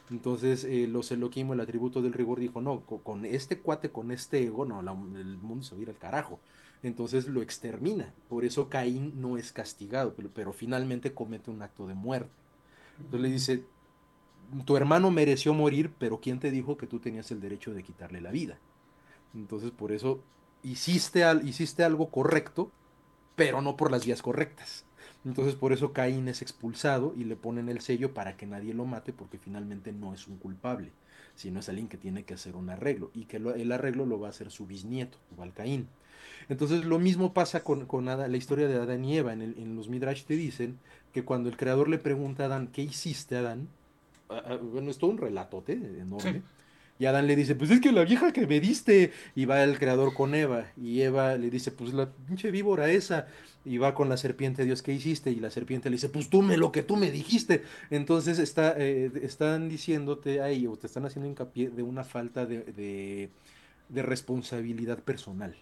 Entonces eh, los Elohim, el atributo del rigor, dijo, no, co- con, este cuate, con este ego, no, la- el mundo se va a ir al carajo. Entonces lo extermina. Por eso Caín no es castigado, pero, pero finalmente comete un acto de muerte. Entonces le dice, tu hermano mereció morir, pero ¿quién te dijo que tú tenías el derecho de quitarle la vida? Entonces por eso hiciste, hiciste algo correcto, pero no por las vías correctas. Entonces por eso Caín es expulsado y le ponen el sello para que nadie lo mate porque finalmente no es un culpable, sino es alguien que tiene que hacer un arreglo y que el arreglo lo va a hacer su bisnieto, Val Caín. Entonces lo mismo pasa con, con la historia de Adán y Eva. En, el- en los Midrash te dicen que cuando el creador le pregunta a Adán, ¿qué hiciste Adán? Ah, ah, bueno, es todo un relatote enorme. Y Adán le dice, pues es que la vieja que me diste. Y va el creador con Eva. Y Eva le dice, pues la pinche víbora esa. Y va con la serpiente, Dios, ¿qué hiciste? Y la serpiente le dice, pues tú me lo que tú me dijiste. Entonces está, eh, están diciéndote ahí, o te están haciendo hincapié de una falta de, de- de responsabilidad personal.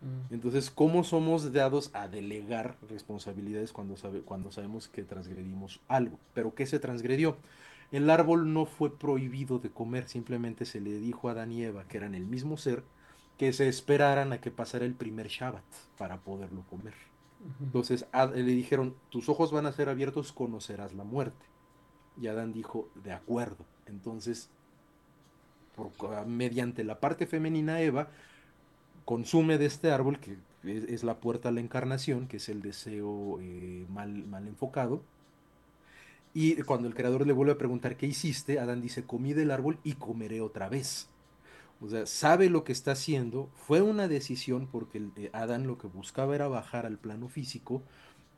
Mm. Entonces, ¿cómo somos dados a delegar responsabilidades cuando, sabe, cuando sabemos que transgredimos algo? ¿Pero qué se transgredió? El árbol no fue prohibido de comer, simplemente se le dijo a Adán y Eva, que eran el mismo ser, que se esperaran a que pasara el primer Shabbat para poderlo comer. Entonces a- le dijeron, tus ojos van a ser abiertos, conocerás la muerte. Y Adán dijo, de acuerdo. Entonces, por- mediante la parte femenina, Eva consume de este árbol, que es, es la puerta a la encarnación, que es el deseo eh, mal, mal enfocado. Y cuando el creador le vuelve a preguntar, ¿qué hiciste? Adán dice, comí del árbol y comeré otra vez. O sea, sabe lo que está haciendo. Fue una decisión porque eh, Adán lo que buscaba era bajar al plano físico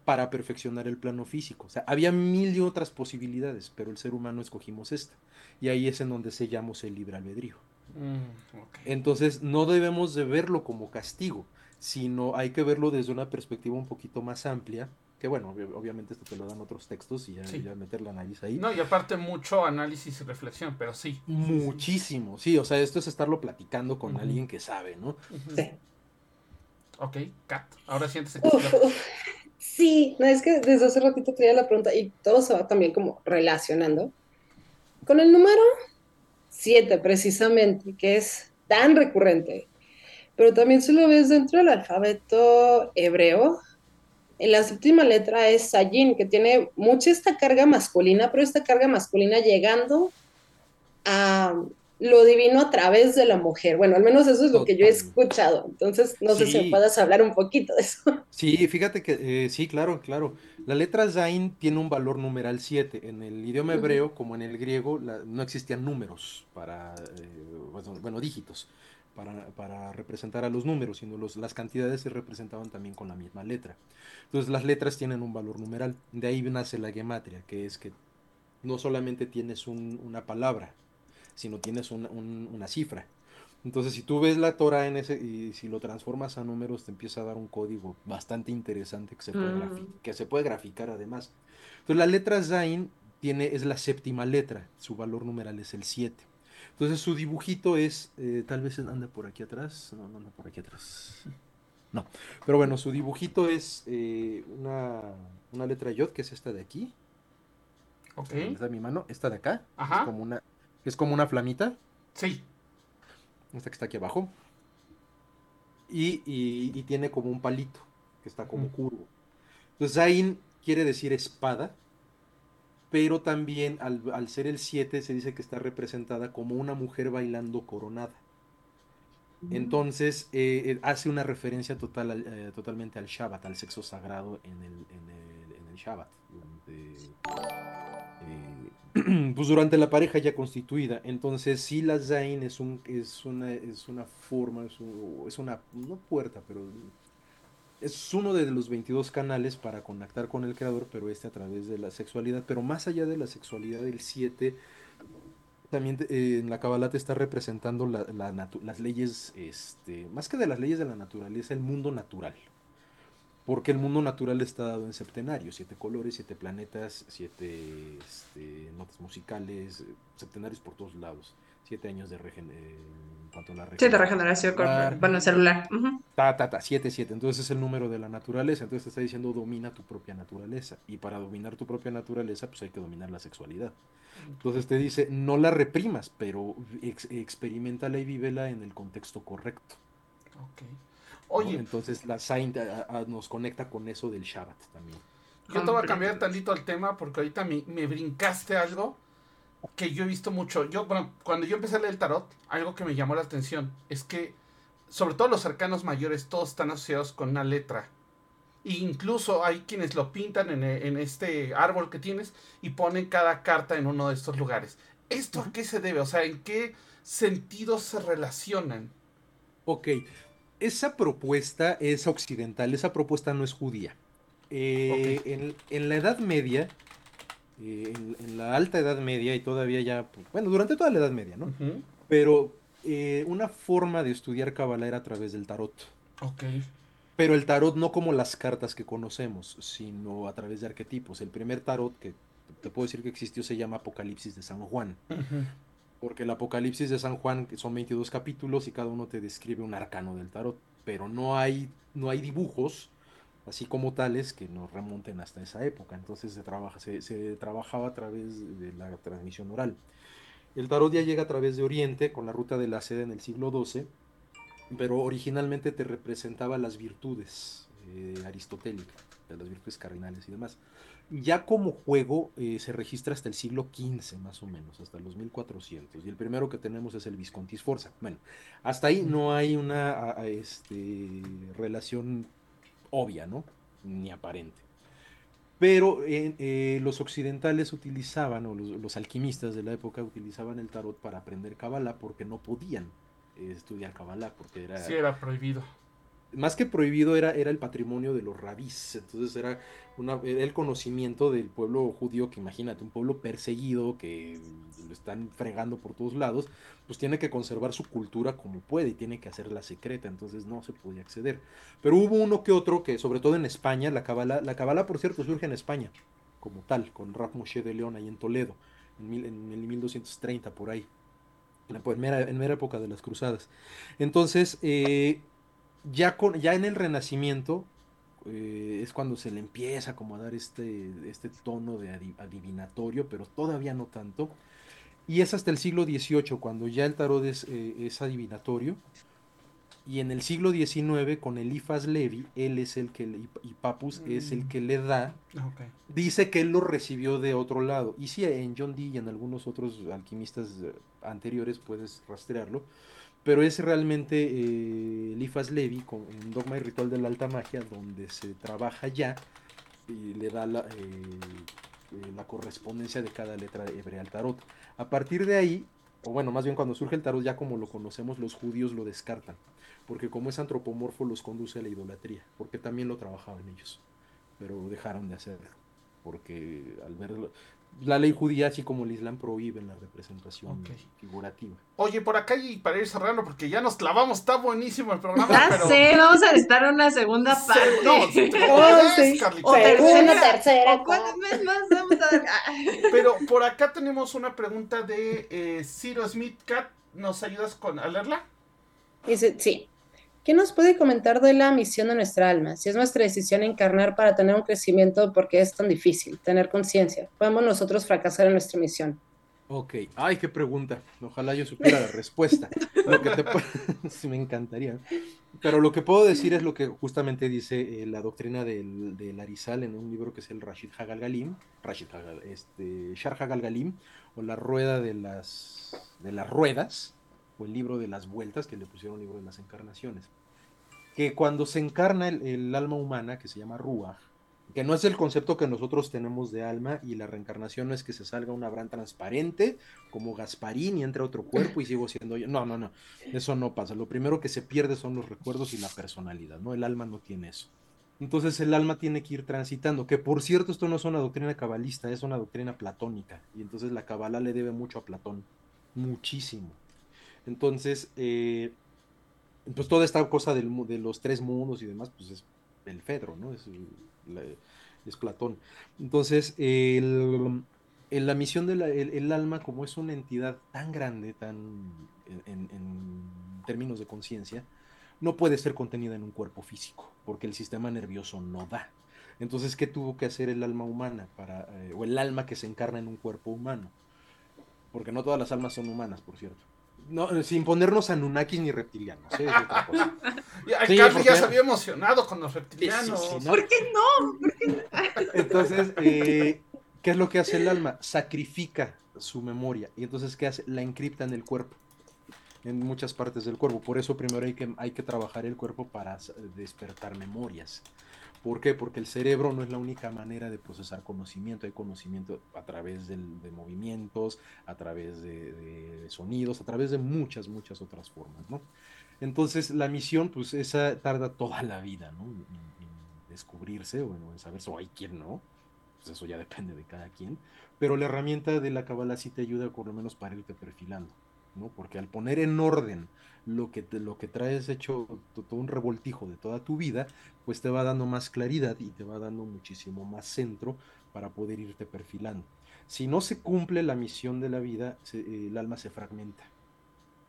para perfeccionar el plano físico. O sea, había mil y otras posibilidades, pero el ser humano escogimos esta. Y ahí es en donde sellamos el libre albedrío. Mm. Entonces, no debemos de verlo como castigo, sino hay que verlo desde una perspectiva un poquito más amplia, que bueno, obvi- obviamente esto te lo dan otros textos y ya, Sí. ya meter la nariz ahí. No, y aparte mucho análisis y reflexión, pero sí. Muchísimo, sí, o sea, esto es estarlo platicando con alguien que sabe, ¿no? Ujú. Sí. Ok, Kat, ahora siéntese. Uf. Sí, no, es que desde hace ratito tenía la pregunta y todo se va también como relacionando con el número 7 precisamente, que es tan recurrente, pero también si lo ves dentro del alfabeto hebreo, en la séptima letra es Sayin, que tiene mucha esta carga masculina, pero esta carga masculina llegando a lo divino a través de la mujer. Bueno, al menos eso es lo que yo he escuchado. Entonces, no sé si me puedas hablar un poquito de eso. Sí, fíjate que eh, sí, claro, claro. La letra Zain tiene un valor numeral 7. En el idioma hebreo, como en el griego, la- no existían números para, eh, bueno, dígitos para, para representar a los números, sino los, las cantidades se representaban también con la misma letra. Entonces las letras tienen un valor numeral. De ahí nace la gematria, que es que no solamente tienes un- una palabra, sino tienes un- un- una cifra. Entonces, si tú ves la Torah en ese y si lo transformas a números, te empieza a dar un código bastante interesante que se puede, Mm. grafi- que se puede graficar además. Entonces, la letra Zain tiene, es la séptima letra, su valor numeral es el 7. Entonces, su dibujito es, eh, tal vez anda por aquí atrás, no, no anda por aquí atrás. No, pero bueno, su dibujito es eh, una, una letra Yod, que es esta de aquí. Ok, ¿Dónde está mi mano? Esta de acá. Ajá. Es como una, es como una flamita. sí. Esta que está aquí abajo. Y, y- y tiene como un palito, que está como curvo. Entonces, Zain quiere decir espada, pero también al, al ser el 7 se dice que está representada como una mujer bailando coronada. Entonces, eh, eh, hace una referencia total al- eh, totalmente al Shabbat, al sexo sagrado en el, en el, en el Shabbat. durante, eh, pues durante la pareja ya constituida. Entonces, sí, la Zain es, un, es, una, es una forma, es, un- es una, no puerta, pero es uno de los 22 canales para conectar con el creador, pero este a través de la sexualidad. Pero más allá de la sexualidad, el 7 también eh, en la Kabbalah te está representando las leyes, este, más que de las leyes de la naturaleza, el mundo natural. Porque el mundo natural está dado en septenarios, siete colores, siete planetas, siete este, notas musicales, eh, septenarios por todos lados, siete años de regen eh, en cuanto a la Sí, de regeneración corporal, celular. bueno, celular. ujú. Ta, ta, ta, 7, 7. Entonces es el número de la naturaleza. Entonces te está diciendo domina tu propia naturaleza. Y para dominar tu propia naturaleza, pues hay que dominar la sexualidad. Entonces te dice, no la reprimas, pero ex- experimentala y vívela en el contexto correcto. Ok. ¿no? Oye, Entonces la Saint a- a- nos conecta con eso del Shabbat también. yo te voy a cambiar tantito el tema porque ahorita me, me brincaste algo que yo he visto mucho. Yo, bueno, cuando yo empecé a leer el tarot, algo que me llamó la atención es que, sobre todo los cercanos mayores, todos están asociados con una letra. E incluso hay quienes lo pintan en, e- en este árbol que tienes y ponen cada carta en uno de estos lugares. ¿Esto a qué se debe? O sea, ¿en qué sentido se relacionan? Ok, esa propuesta es occidental, esa propuesta no es judía. Eh, en, en la Edad Media, eh, en, en la alta Edad Media y todavía ya, pues, bueno, durante toda la Edad Media, ¿no? Pero eh, una forma de estudiar Kabbalah era a través del tarot. Ok. Pero el tarot no como las cartas que conocemos, sino a través de arquetipos. El primer tarot que te puedo decir que existió se llama Apocalipsis de San Juan. Porque el Apocalipsis de San Juan son 22 capítulos y cada uno te describe un arcano del tarot. pero no hay, no hay dibujos así como tales que nos remonten hasta esa época. Entonces se, trabaja, se, trabajaba a través de la transmisión oral. El tarot ya llega a través de Oriente con la ruta de la seda en el siglo XII, pero originalmente te representaba las virtudes eh, aristotélicas, las virtudes cardinales y demás. Ya como juego eh, se registra hasta el siglo XV más o menos, hasta los 1400. Y el primero que tenemos es el Visconti Sforza. Bueno, hasta ahí no hay una este, relación obvia, ¿no? Ni aparente. Pero eh, eh, los occidentales utilizaban, o los, alquimistas de la época utilizaban el tarot para aprender Kabbalah porque no podían eh, estudiar Kabbalah, porque era... Sí, era prohibido más que prohibido era, era el patrimonio de los rabís, entonces era, el conocimiento del pueblo judío, que imagínate, un pueblo perseguido, que lo están fregando por todos lados, pues tiene que conservar su cultura como puede y tiene que hacerla secreta, entonces no se podía acceder. Pero hubo uno que otro que, sobre todo en España, la cabala, la cabala por cierto surge en España, como tal, con Raf Moshe de León ahí en Toledo, en, mil, en el 1230 por ahí. En mera, en mera época de las cruzadas. Entonces, eh, ya, con, ya en el Renacimiento eh, es cuando se le empieza como a dar este, este tono de adivinatorio, pero todavía no tanto. Y es hasta el siglo XVIII cuando ya el tarot es, eh, es adivinatorio. Y en el siglo XIX, con el Ifas Levi, él es el que, y Papus es el mm. que le da, dice que él lo recibió de otro lado. Y sí, en John Dee y en algunos otros alquimistas eh, anteriores puedes rastrearlo pero es realmente eh, Levi con un dogma y ritual de la alta magia donde se trabaja ya y le da la, eh, eh, la correspondencia de cada letra hebrea al tarot. A partir de ahí, o bueno, más bien cuando surge el tarot ya como lo conocemos, los judíos lo descartan, porque como es antropomorfo los conduce a la idolatría, porque también lo trabajaban ellos, pero dejaron de hacerlo, porque al verlo, la ley judía, así como el Islam, prohíbe la representación figurativa. Oye, por acá y para ir cerrando, porque ya nos clavamos, está buenísimo el programa. Ya sé, vamos a estar en una segunda parte. No, oh, sí. O tercera, tercera. O cuántos meses más vamos a Pero por acá tenemos una pregunta de eh, Ciro Smith Cat. ¿Nos ayudas con a leerla? Dice, sí. ¿Qué nos puede comentar de la misión de nuestra alma? Si es nuestra decisión encarnar para tener un crecimiento, ¿por qué es tan difícil tener conciencia? ¿Podemos nosotros fracasar en nuestra misión? Ok, ay, qué pregunta. Ojalá yo supiera la respuesta. Lo me encantaría. Pero lo que puedo decir es lo que justamente dice eh, la doctrina del, del, Arizal en un libro que es el Rashid Hagal Galim, Rashid Hagal, este, Shar Hagal Galim, o la rueda de las, de las ruedas, el libro de las vueltas, que le pusieron el libro de las encarnaciones. Que cuando se encarna el, alma humana, que se llama Ruach, que no es el concepto que nosotros tenemos de alma y la reencarnación no es que se salga una Abraham transparente como Gasparín y entre otro cuerpo y sigo siendo yo. No, no, no, eso no pasa. Lo primero que se pierde son los recuerdos y la personalidad, ¿no? El alma no tiene eso. Entonces el alma tiene que ir transitando, que por cierto esto no es una doctrina cabalista, es una doctrina platónica. Y entonces la cabala le debe mucho a Platón, muchísimo. Entonces, eh, pues toda esta cosa de los tres mundos y demás, pues es el Fedro, ¿no? Es, Platón. Entonces, el, la misión del el, alma, como es una entidad tan grande, tan en, términos de conciencia, no puede ser contenida en un cuerpo físico, porque el sistema nervioso no da. Entonces, ¿qué tuvo que hacer el alma humana para, eh, o el alma que se encarna en un cuerpo humano? Porque no todas las almas son humanas, por cierto. No, sin ponernos Anunnakis ni reptilianos. ¿eh? ya, ya se había emocionado con los reptilianos. ¿Por qué no? Entonces, eh, ¿qué es lo que hace el alma? Sacrifica su memoria. Y entonces, ¿qué hace? La encripta en el cuerpo. En muchas partes del cuerpo. Por eso primero hay que, hay que trabajar el cuerpo para despertar memorias. ¿Por qué? Porque el cerebro no es la única manera de procesar conocimiento. Hay conocimiento a través de movimientos, a través de, sonidos, a través de muchas, muchas otras formas, ¿no? Entonces, la misión, pues, esa tarda toda la vida, ¿no? En, descubrirse, o en saber si hay quien no. Pues eso ya depende de cada quien. Pero la herramienta de la cabala sí te ayuda, por lo menos, para irte perfilando, ¿no? Porque al poner en orden lo que, te, lo que traes hecho todo un revoltijo de toda tu vida, pues te va dando más claridad y te va dando muchísimo más centro para poder irte perfilando. Si no se cumple la misión de la vida, el alma se fragmenta.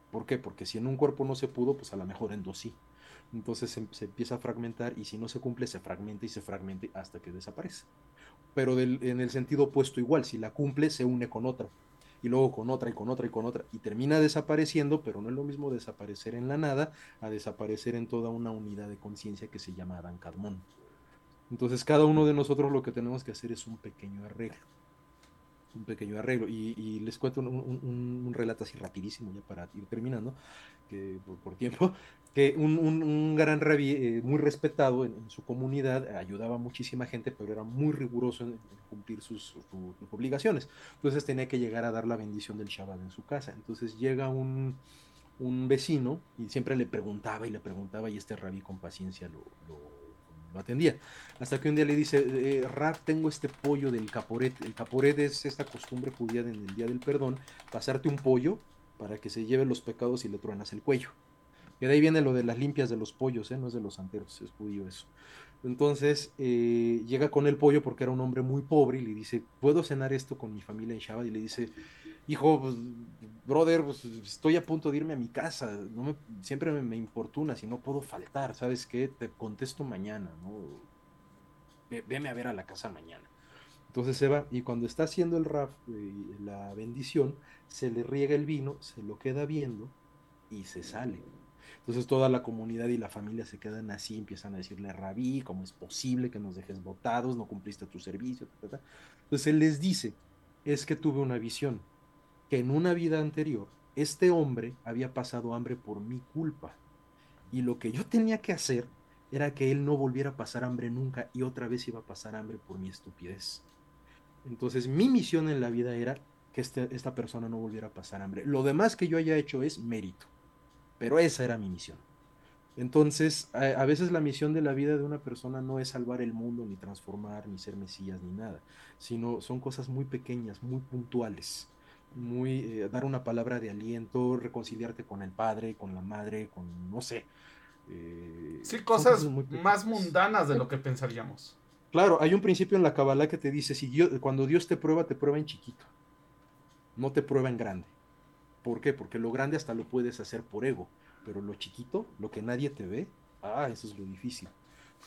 ¿Por qué? Porque si en un cuerpo no se pudo, pues a lo mejor en dos sí. Entonces se, se empieza a fragmentar y si no se cumple se fragmenta y se fragmenta hasta que desaparece. Pero del- en el sentido opuesto igual, si la cumple se une con otra y luego con otra y con otra y con otra y termina desapareciendo, pero no es lo mismo desaparecer en la nada a desaparecer en toda una unidad de conciencia que se llama Adán Kadmon. Entonces cada uno de nosotros lo que tenemos que hacer es un pequeño arreglo. Un pequeño arreglo. Y, les cuento un, relato así rapidísimo ya para ir terminando, que por, por tiempo, que un, un- gran rabí eh, muy respetado en, su comunidad, ayudaba a muchísima gente, pero era muy riguroso en, cumplir sus, obligaciones. Entonces tenía que llegar a dar la bendición del Shabbat en su casa. Entonces llega un, vecino y siempre le preguntaba y le preguntaba y este rabí con paciencia lo- lo atendía. Hasta que un día le dice, eh, tengo este pollo del caporet. El caporet es esta costumbre judía en el Día del Perdón, pasarte un pollo para que se lleve los pecados y le truenas el cuello. Y de ahí viene lo de las limpias de los pollos, ¿eh? no es de los santeros, es judío eso. Entonces eh, llega con el pollo porque era un hombre muy pobre y le dice, ¿puedo cenar esto con mi familia en Shabbat? Y le dice, hijo, pues, brother, pues, estoy a punto de irme a mi casa, no me, siempre me, me importuna si no puedo faltar, ¿sabes qué? Te contesto mañana, ¿no? Ve- Veme a ver a la casa mañana. Entonces se va y cuando está haciendo el raf, eh, la bendición, se le riega el vino, se lo queda viendo y se sale. Entonces toda la comunidad y la familia se quedan así, empiezan a decirle, Rabí, ¿cómo es posible que nos dejes votados? No cumpliste tu servicio. ta, ta, ta". Entonces él les dice, es que tuve una visión, que en una vida anterior este hombre había pasado hambre por mi culpa. Y lo que yo tenía que hacer era que él no volviera a pasar hambre nunca y otra vez iba a pasar hambre por mi estupidez. Entonces mi misión en la vida era que este- esta persona no volviera a pasar hambre. Lo demás que yo haya hecho es mérito, pero esa era mi misión. Entonces, a, a veces la misión de la vida de una persona no es salvar el mundo, ni transformar, ni ser mesías, ni nada, sino son cosas muy pequeñas, muy puntuales, muy eh, dar una palabra de aliento, reconciliarte con el padre, con la madre, con no sé. eh, Sí, cosas muy más mundanas de lo que pensaríamos. Claro, hay un principio en la Kabbalah que te dice, si Dios- cuando Dios te prueba, te prueba en chiquito, no te prueba en grande. ¿Por qué? Porque lo grande hasta lo puedes hacer por ego, pero lo chiquito, lo que nadie te ve, ah, eso es lo difícil.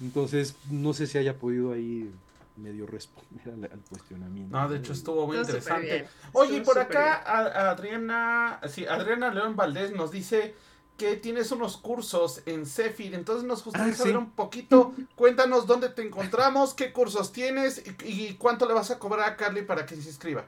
Entonces, no sé si haya podido ahí medio responder al, al cuestionamiento. No, de hecho estuvo muy Estuvo interesante. Oye, estuvo por acá a- a Adriana, sí, Adriana León Valdés nos dice que tienes unos cursos en Cefir, entonces nos gustaría Ah, saber sí. un poquito, cuéntanos dónde te encontramos, qué cursos tienes y, y cuánto le vas a cobrar a Carly para que se inscriba.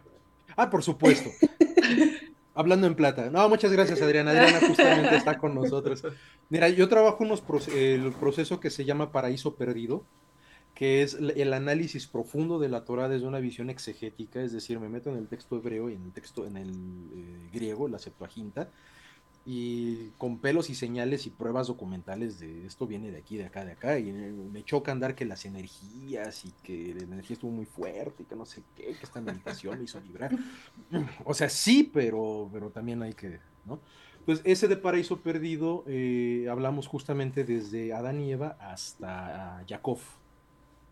Ah, por supuesto. Hablando en plata. No, muchas gracias, Adriana. Adriana justamente está con nosotros. Mira, yo trabajo unos proce- el proceso que se llama paraíso perdido, que es el análisis profundo de la Torah desde una visión exegética, es decir, me meto en el texto hebreo y en el texto en el eh, griego, la Septuaginta, y con pelos y señales y pruebas documentales de esto viene de aquí, de acá, de acá, y me choca andar que las energías y que la energía estuvo muy fuerte y que no sé qué, que esta meditación me hizo vibrar. O sea, sí, pero, pero también hay que, ¿no? Pues ese de Paraíso Perdido, eh, hablamos justamente desde Adán y Eva hasta Jacob.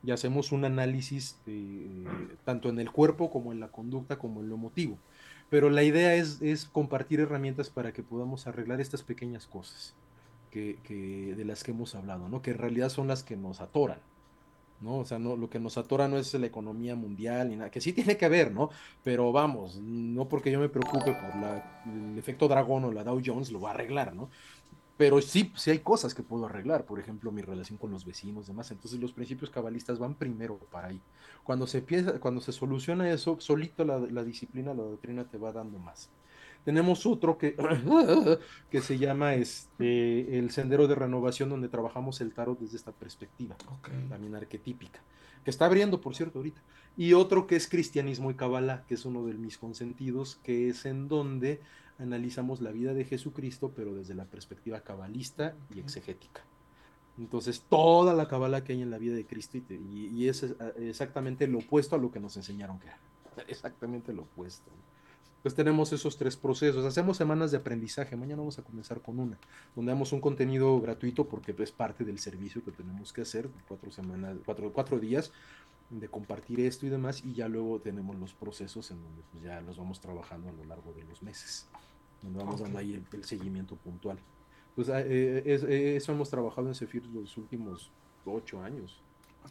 Y hacemos un análisis eh, tanto en el cuerpo como en la conducta como en lo emotivo. Pero la idea es, es compartir herramientas para que podamos arreglar estas pequeñas cosas que, que- de las que hemos hablado, ¿no? Que en realidad son las que nos atoran. ¿no? O sea, no, lo que nos atora no es la economía mundial ni nada, que sí tiene que ver, ¿no? Pero vamos, no porque yo me preocupe por el efecto dragón o la Dow Jones lo va a arreglar, ¿no? Pero sí, sí hay cosas que puedo arreglar, por ejemplo, mi relación con los vecinos, demás. Entonces los principios cabalistas van primero para ahí. Cuando se empieza, cuando se soluciona eso, solito la, la disciplina, la doctrina te va dando más. Tenemos otro que, que se llama este, el Sendero de Renovación, donde trabajamos el tarot desde esta perspectiva Ok. también arquetípica, que está abriendo, por cierto, ahorita. Y otro que es Cristianismo y Kabbalah, que es uno de mis consentidos, que es en donde analizamos la vida de Jesucristo, pero desde la perspectiva cabalista y exegética. Entonces, toda la Kabbalah que hay en la vida de Cristo y, te- y- y es eh, exactamente lo opuesto a lo que nos enseñaron que era. Exactamente lo opuesto. Pues tenemos esos tres procesos. Hacemos semanas de aprendizaje. Mañana vamos a comenzar con una, donde damos un contenido gratuito porque es parte del servicio que tenemos que hacer, cuatro semanas, cuatro, cuatro días de compartir esto y demás, y ya luego tenemos los procesos en donde pues, ya los vamos trabajando a lo largo de los meses, donde vamos Ok. dando ahí el, el seguimiento puntual. Pues ah, eh, es- eh, eso hemos trabajado en Zephyr los últimos ocho años.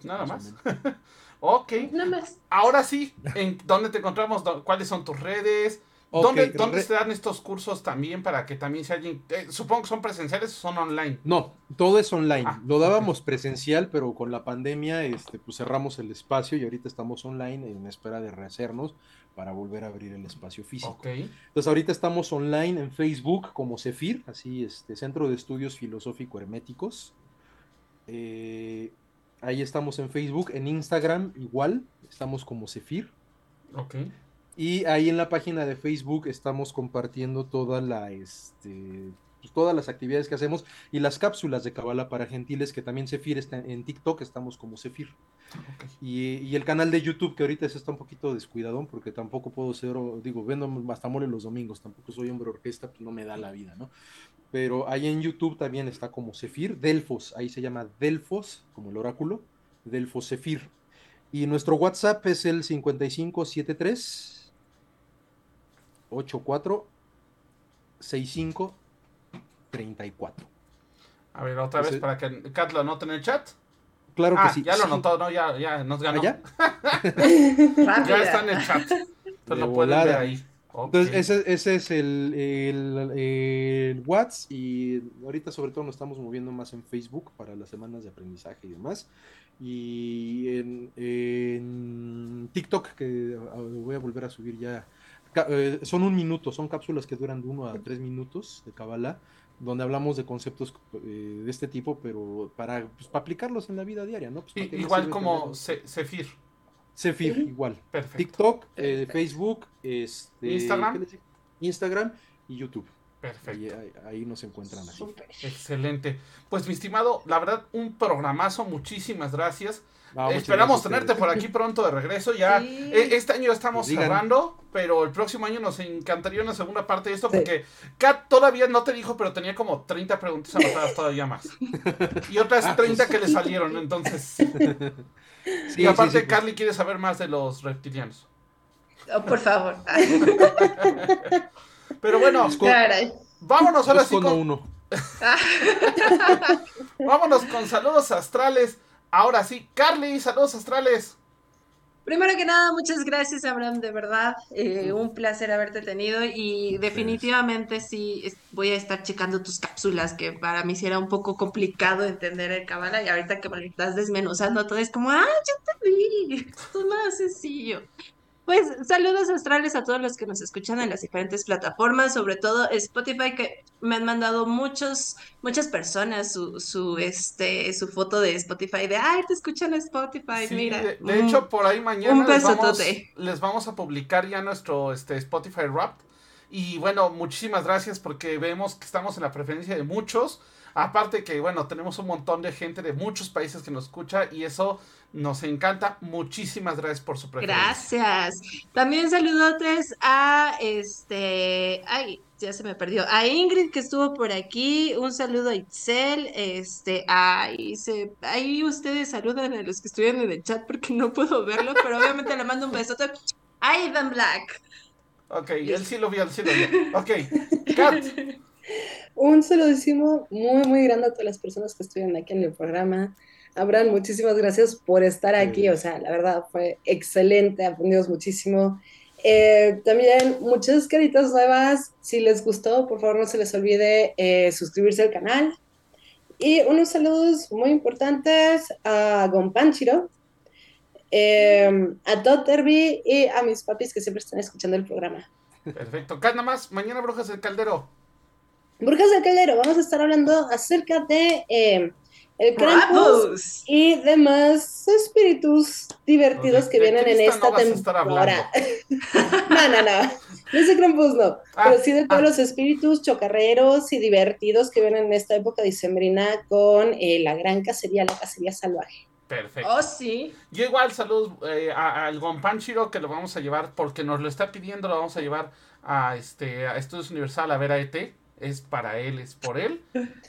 Nada más. Ok. Nada más. Ahora sí, ¿en dónde te encontramos? ¿Dó- ¿Cuáles son tus redes? ¿Dónde, re- dónde se dan estos cursos también para que también si alguien... eh, supongo que son presenciales o son online. No, todo es online. Ah, Lo dábamos presencial, pero con la pandemia este, pues cerramos el espacio y ahorita estamos online en espera de rehacernos para volver a abrir el espacio físico. Entonces ahorita estamos online en Facebook como Cefir, así este Centro de Estudios Filosófico Herméticos. Eh, ahí estamos en Facebook, en Instagram igual, estamos como Cefir. Ok. Y ahí en la página de Facebook estamos compartiendo toda la, este, pues, todas las actividades que hacemos y las cápsulas de Cabala para Gentiles, que también Cefir está en TikTok, estamos como Cefir. ok. Y, y el canal de YouTube, que ahorita está un poquito descuidadón, porque tampoco puedo ser, digo, vendo hasta mole los domingos, tampoco soy hombre orquesta, pues no me da la vida, ¿no? Pero ahí en YouTube también está como Cefir, Delfos, ahí se llama Delfos, como el oráculo, Delfos Cefir. Y nuestro WhatsApp es el 5573 84 65 34. A ver, otra vez para que Kat lo anote en el chat. Claro ah, que sí. ya lo anotó, ¿no? Ya, ya nos ganó. ¿Ah, ya? Ya está en el chat. Entonces lo pueden ver ahí. Entonces, ese, ese es el, el, el WhatsApp y ahorita sobre todo nos estamos moviendo más en Facebook para las semanas de aprendizaje y demás. Y en, en TikTok, que ah, voy a volver a subir ya, eh, son un minuto, son cápsulas que duran de uno a tres minutos de Kabbalah, donde hablamos de conceptos eh, de este tipo, pero para, pues, para aplicarlos en la vida diaria, ¿no? Pues, I- ¿para qué nos igual como Sefir. Cefir, igual. Perfecto. TikTok, eh, Facebook, este, Instagram. Instagram y YouTube. Perfecto. Ahí, ahí- ahí nos encuentran así. Excelente. Pues mi estimado, la verdad, un programazo. Muchísimas gracias. Ah, Esperamos tenerte por aquí pronto de regreso. Ya Sí. eh, este año ya estamos digan. cerrando, pero el próximo año nos encantaría una segunda parte de esto Sí. porque Kat todavía no te dijo, pero tenía como 30 preguntas anotadas todavía más. Y otras Ah, 30 pues. que le salieron, entonces. Sí, y aparte, sí, sí, pues. Carly quiere saber más de los reptilianos. Oh, por favor. Pero bueno, Caray. vámonos ahora sí con, uno. vámonos con saludos astrales. Ahora sí, Carly, saludos astrales. Primero que nada, muchas gracias, Abraham, de verdad. eh, un placer haberte tenido y definitivamente sí voy a estar checando tus cápsulas, que para mí sí era un poco complicado entender el cábala y ahorita que me estás desmenuzando todo es como, ah, ya te vi, esto es más sencillo. Pues saludos astrales a todos los que nos escuchan en las diferentes plataformas, sobre todo Spotify, que me han mandado muchos, muchas personas su, su, este, su foto de Spotify, de, ay, te escuchan Spotify, Sí, mira. de, de hecho, por ahí mañana un les, vamos, les vamos a publicar ya nuestro este, Spotify Wrapped. Y bueno, muchísimas gracias porque vemos que estamos en la preferencia de muchos. Aparte que, bueno, tenemos un montón de gente de muchos países que nos escucha y eso nos encanta. Muchísimas gracias por su preferencia. Gracias. También saludotes a este, ay, ya se me perdió. A Ingrid que estuvo por aquí. Un saludo a Itzel. Este, ahí se, ahí ustedes saludan a los que estuvieron en el chat porque no puedo verlo, pero obviamente le mando un besote. A Ivan Black. Ok, él sí lo vio, él sí lo vio. Ok, Kat, Un saludísimo muy, muy grande a todas las personas que estuvieron aquí en el programa. Abraham, muchísimas gracias por estar aquí. O sea, la verdad fue excelente, aprendimos muchísimo. Eh, también muchas caritas nuevas. Si les gustó, por favor no se les olvide eh, suscribirse al canal. Y unos saludos muy importantes a Gompanchiro, eh, a Todd Derby y a mis papis que siempre están escuchando el programa. perfecto. Kat, nada más, mañana Brujas del Caldero. Brujas del Caldero, vamos a estar hablando acerca de eh, el Krampus y demás espíritus divertidos que ¿de vienen en esta no vas a estar temporada. no, no, no. No es de Krampus, no. Ah, pero sí de todos ah. los espíritus chocarreros y divertidos que vienen en esta época dicembrina con eh, la gran cacería, la cacería salvaje. Perfecto. Oh, sí. Yo igual saludos eh, al Gonpanchiro que lo vamos a llevar porque nos lo está pidiendo, lo vamos a llevar a este a Estudios Universal a ver a ET. Es para él, es por él.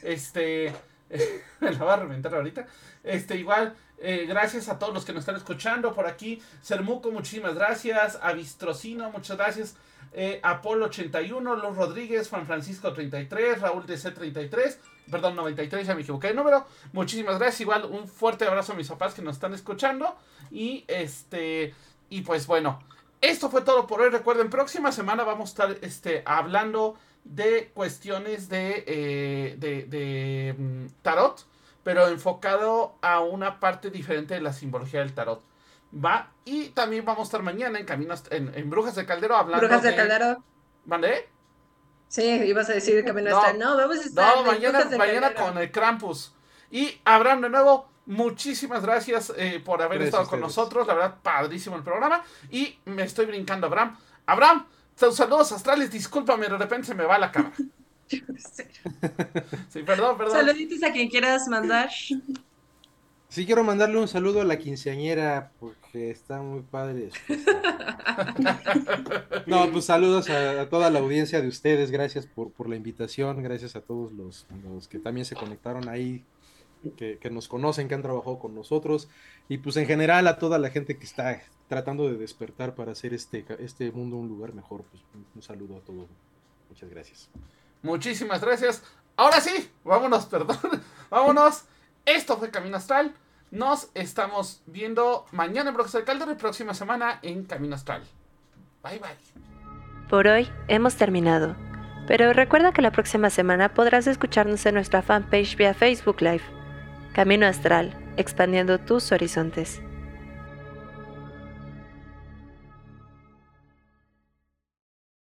Este me la va a reventar ahorita. Este, igual, eh, gracias a todos los que nos están escuchando por aquí. Sermuco, muchísimas gracias. Avistrocino, muchas gracias. Eh, Apolo 81, Luz Rodríguez, Juan Francisco 33, Raúl DC 33, perdón, 93, ya me equivoqué de número. Muchísimas gracias. Igual un fuerte abrazo a mis papás que nos están escuchando. Y este, y pues bueno, esto fue todo por hoy. Recuerden, próxima semana vamos a estar este, hablando de cuestiones de, eh, de, de mm, tarot, pero enfocado a una parte diferente de la simbología del tarot. Va, y también vamos a estar mañana en Caminos, en, en Brujas de Caldero hablando Brujas de de- Caldero. ¿Vale? Sí, ibas a decir Camino No, Astral. No, vamos a estar. No, en mañana, mañana con el Krampus. Y Abraham, de nuevo, muchísimas gracias eh, por haber Gracias estado con nosotros. La verdad, padrísimo el programa. Y me estoy brincando, Abraham. Abraham, saludos astrales. Discúlpame, de repente se me va la cámara. Sí, perdón, perdón. Saluditos a quien quieras mandar. Sí quiero mandarle un saludo a la quinceañera porque está muy padre. No, pues saludos a, a toda la audiencia de ustedes, gracias por, por la invitación, gracias a todos los, los que también se conectaron ahí, que, que nos conocen, que han trabajado con nosotros, y pues en general a toda la gente que está tratando de despertar para hacer este, este mundo un lugar mejor, pues un, un saludo a todos. Muchas gracias. Muchísimas gracias. Ahora sí, vámonos, perdón. Vámonos. Esto fue Camino Astral. Nos estamos viendo mañana en Brujas del Caldero y próxima semana en Camino Astral. Bye, bye. Por hoy hemos terminado, pero recuerda que la próxima semana podrás escucharnos en nuestra fanpage vía Facebook Live. Camino Astral, expandiendo tus horizontes.